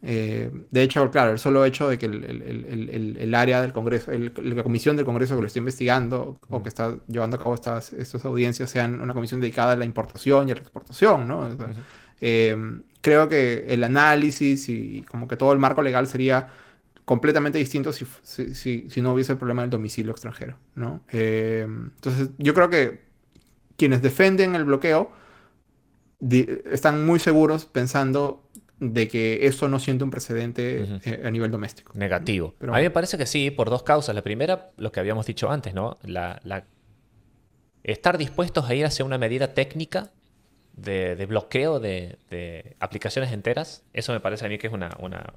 eh, de hecho, claro, el solo hecho de que el, área del Congreso, la comisión del Congreso que lo está investigando o que está llevando a cabo estas, estas audiencias sean una comisión dedicada a la importación y a la exportación, ¿no? Eh, creo que el análisis y como que todo el marco legal sería completamente distinto si, si, no hubiese el problema del domicilio extranjero, ¿no? Eh, entonces, yo creo que quienes defienden el bloqueo están muy seguros pensando de que eso no siente un precedente eh, a nivel doméstico. Negativo. a mí me parece que sí, por dos causas. La primera, lo que habíamos dicho antes, ¿no? La, Estar dispuestos a ir hacia una medida técnica de, bloqueo de, aplicaciones enteras, eso me parece a mí que es una, una,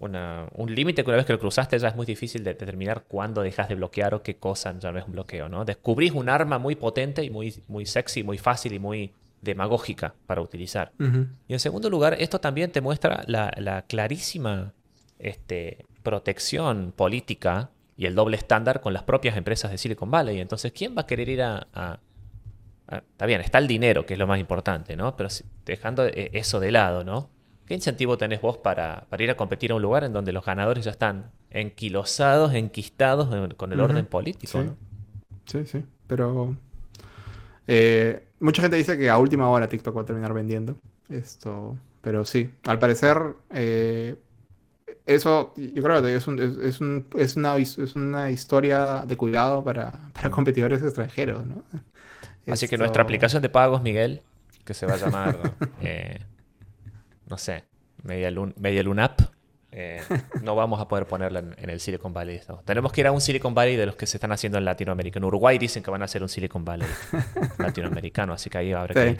un límite que una vez que lo cruzaste ya es muy difícil de determinar cuándo dejas de bloquear o qué cosa ya no es un bloqueo, ¿no? Descubrís un arma muy potente y muy, muy sexy, muy fácil y muy demagógica para utilizar. Y en segundo lugar, esto también te muestra la, clarísima este, protección política y el doble estándar con las propias empresas de Silicon Valley. Entonces, ¿quién va a querer ir a, Está bien, está el dinero, que es lo más importante, ¿no? Pero dejando e, eso de lado, ¿no? ¿Qué incentivo tenés vos para, ir a competir a un lugar en donde los ganadores ya están enquilosados, enquistados con el orden político? Sí, sí, sí. Pero eh, mucha gente dice que a última hora TikTok va a terminar vendiendo esto, pero sí, al parecer eh, eso yo creo que es, es, una, es una historia de cuidado para, competidores extranjeros, ¿no? Así que nuestra aplicación de pagos, Miguel, que se va a llamar, eh, no sé, Media, Media App, eh, no vamos a poder ponerla en, el Silicon Valley. Tenemos que ir a un Silicon Valley de los que se están haciendo en Latinoamérica. En Uruguay dicen que van a hacer un Silicon Valley latinoamericano, así que ahí habrá que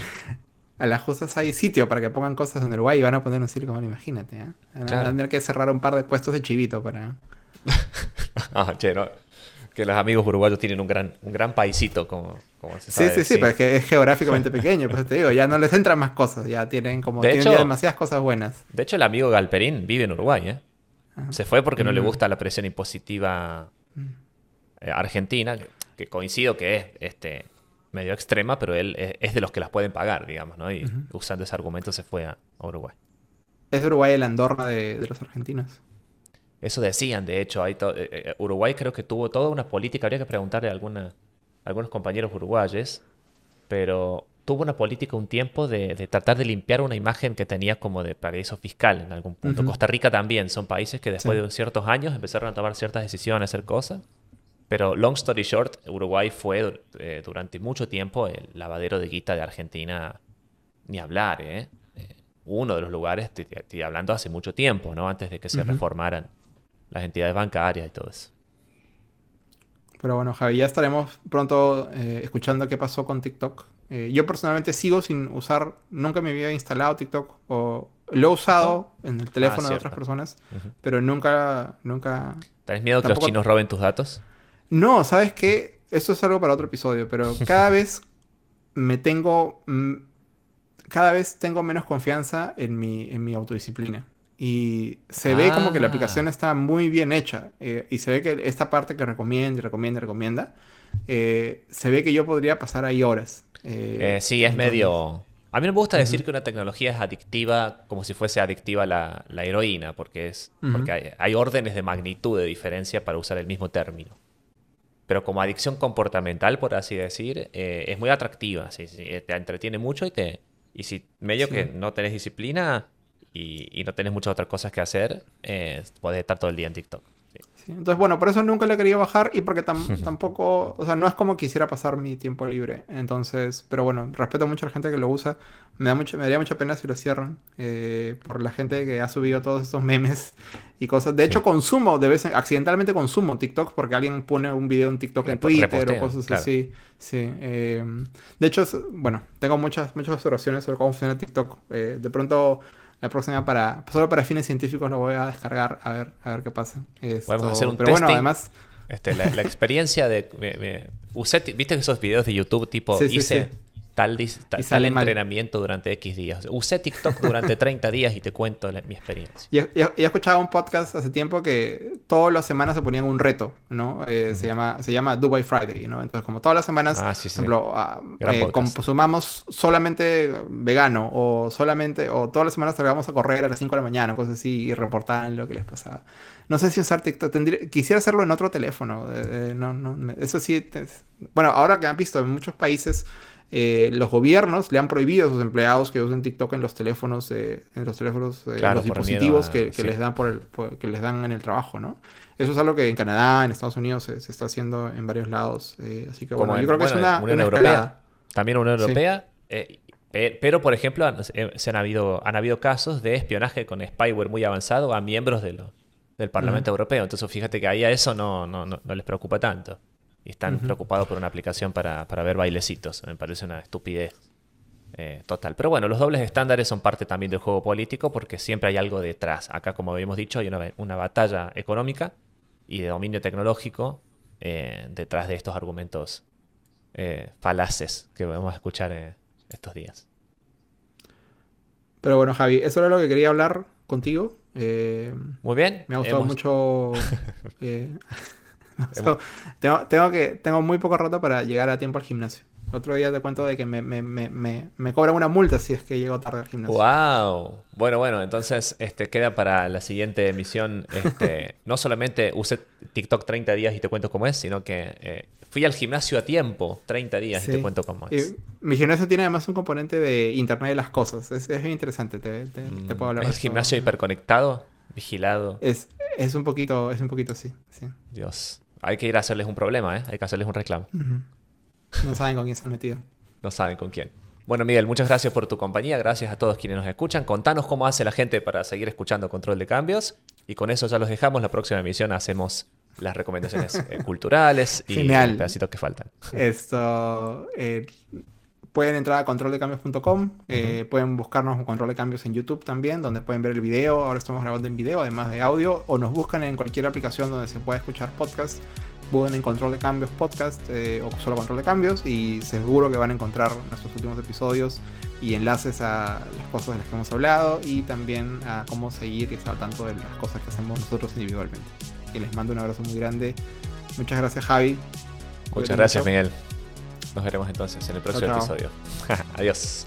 A las justas hay sitio para que pongan cosas en Uruguay y van a poner un Silicon Valley, imagínate. ¿eh? Van a tener que cerrar un par de puestos de chivito para... ah, che, no que los amigos uruguayos tienen un gran, un gran paisito, como, como se sabe. Sí, sí, sí, pero es que es geográficamente pequeño, pues te digo, ya no les entran más cosas, ya tienen como demasiadas cosas buenas. De hecho, el amigo Galperín vive en Uruguay, ¿eh? Se fue porque no le mm. gusta la presión impositiva mm. eh, argentina, que coincido que es este, medio extrema, pero él es, de los que las pueden pagar, digamos, ¿no? Y usando ese argumento se fue a, Uruguay. Es Uruguay el Andorra de los argentinos. Eso decían, de hecho. Hay eh, eh, Uruguay creo que tuvo toda una política, habría que preguntarle a, alguna, algunos compañeros uruguayes, pero tuvo una política un tiempo de, tratar de limpiar una imagen que tenía como de paraíso fiscal en algún punto. Costa Rica también, son países que después de ciertos años empezaron a tomar ciertas decisiones, hacer cosas. Pero long story short, Uruguay fue eh, durante mucho tiempo el lavadero de guita de Argentina, ni hablar, ¿eh? uno de los lugares, estoy hablando hace mucho tiempo, ¿no? Antes de que se reformaran las entidades bancarias y todo eso. Pero bueno, Javi, ya estaremos pronto eh, escuchando qué pasó con TikTok. Eh, yo personalmente sigo sin usar, nunca me había instalado TikTok o lo he usado en el teléfono de ah, otras personas, pero nunca, nunca... ¿Tienes miedo que los chinos roben tus datos? No, ¿sabes qué? Esto es algo para otro episodio, pero cada vez me tengo... Cada vez tengo menos confianza en mi, en mi autodisciplina. Y se ve como que la aplicación ah. está muy bien hecha. Eh, y se ve que esta parte que recomienda, recomienda, recomienda, eh, se ve que yo podría pasar ahí horas. Eh, sí, es medio... A mí me gusta decir que una tecnología es adictiva como si fuese adictiva la, la heroína, porque, es, porque hay, órdenes de magnitud de diferencia para usar el mismo término. Pero como adicción comportamental, por así decir, es muy atractiva. te entretiene mucho y, te, y si medio que no tenés disciplina, y, no tenés muchas otras cosas que hacer, eh, podés estar todo el día en TikTok. Entonces, bueno, por eso nunca le quería bajar y porque tampoco, o sea, no es como quisiera pasar mi tiempo libre. Entonces, pero bueno, respeto mucho a la gente que lo usa. Me, da mucho, me daría mucha pena si lo cierran eh, por la gente que ha subido todos estos memes y cosas. De hecho, consumo, de vez accidentalmente consumo TikTok porque alguien pone un video en TikTok en Twitter o cosas así. Sí. Em, de hecho, bueno, tengo muchas, muchas observaciones sobre cómo funciona TikTok. Eh, de pronto la próxima para solo para fines científicos lo voy a descargar a ver a ver qué pasa. Podemos hacer un Pero bueno, además. Este, la, experiencia de me, usé, viste esos videos de YouTube tipo hice tal, tal, entrenamiento durante X días. Usé TikTok durante 30 días y te cuento mi experiencia. Y, he escuchado un podcast hace tiempo que todas las semanas se ponían un reto, ¿no? Eh, se, llama, se llama Dubai Friday, ¿no? Entonces, como todas las semanas, ah, por ejemplo, ah, eh, consumamos solamente vegano o solamente, o todas las semanas salgamos a correr a las 5 de la mañana, cosas así, y reportaban lo que les pasaba. No sé si usar TikTok. quisiera hacerlo en otro teléfono. Eh, no, no, eso sí. bueno, ahora que han visto en muchos países eh, los gobiernos le han prohibido a sus empleados que usen TikTok en los teléfonos, en los teléfonos, eh, los dispositivos que, les dan por el, que les dan en el trabajo, ¿no? Eso es algo que en Canadá, en Estados Unidos se, está haciendo en varios lados. Eh, así que bueno, yo creo que es una, Unión Europea. También Unión Europea. pero, por ejemplo, se han habido, han habido casos de espionaje con spyware muy avanzado a miembros de del Parlamento Europeo. Entonces, fíjate que ahí a eso no, no, no les preocupa tanto y están preocupados por una aplicación para, ver bailecitos. Me parece una estupidez eh, total. Pero bueno, los dobles estándares son parte también del juego político porque siempre hay algo detrás. Acá, como habíamos dicho, hay una, batalla económica y de dominio tecnológico eh, detrás de estos argumentos eh, falaces que vamos a escuchar estos días. Pero bueno, Javi, eso era lo que quería hablar contigo. Muy bien. Me ha gustado mucho. tengo, tengo, que, tengo muy poco rato para llegar a tiempo al gimnasio. Otro día te cuento de que me, me, me, me, cobran una multa si es que llego tarde al gimnasio. ¡Wow! Bueno, bueno, entonces este, queda para la siguiente emisión. Este, no solamente usé TikTok 30 días y te cuento cómo es, sino que eh, fui al gimnasio a tiempo 30 días y te cuento cómo es. mi gimnasio tiene además un componente de Internet de las cosas. Es, es interesante, te, te, te, puedo hablar. ¿Es gimnasio hiperconectado? ¿Vigilado? Es, es un poquito, es un poquito sí, sí. Dios hay que ir a hacerles un problema, ¿eh? Hay que hacerles un reclamo. No saben con quién se han metido. no saben con quién. Bueno, Miguel, muchas gracias por tu compañía. Gracias a todos quienes nos escuchan. Contanos cómo hace la gente para seguir escuchando Control de Cambios. Y con eso ya los dejamos. La próxima emisión hacemos las recomendaciones eh, culturales y los pedacitos que faltan. Esto. Eh, pueden entrar a controldecambios.com, eh, pueden buscarnos un control de cambios en YouTube también, donde pueden ver el video. Ahora estamos grabando en video, además de audio, o nos buscan en cualquier aplicación donde se pueda escuchar podcast. Busquen en Control de Cambios Podcast eh, o solo Control de Cambios y seguro que van a encontrar nuestros últimos episodios y enlaces a las cosas de las que hemos hablado y también a cómo seguir y estar al tanto de las cosas que hacemos nosotros individualmente. Y les mando un abrazo muy grande. Muchas gracias Javi. Muchas gracias Miguel. Nos veremos entonces en el próximo episodio. Adiós.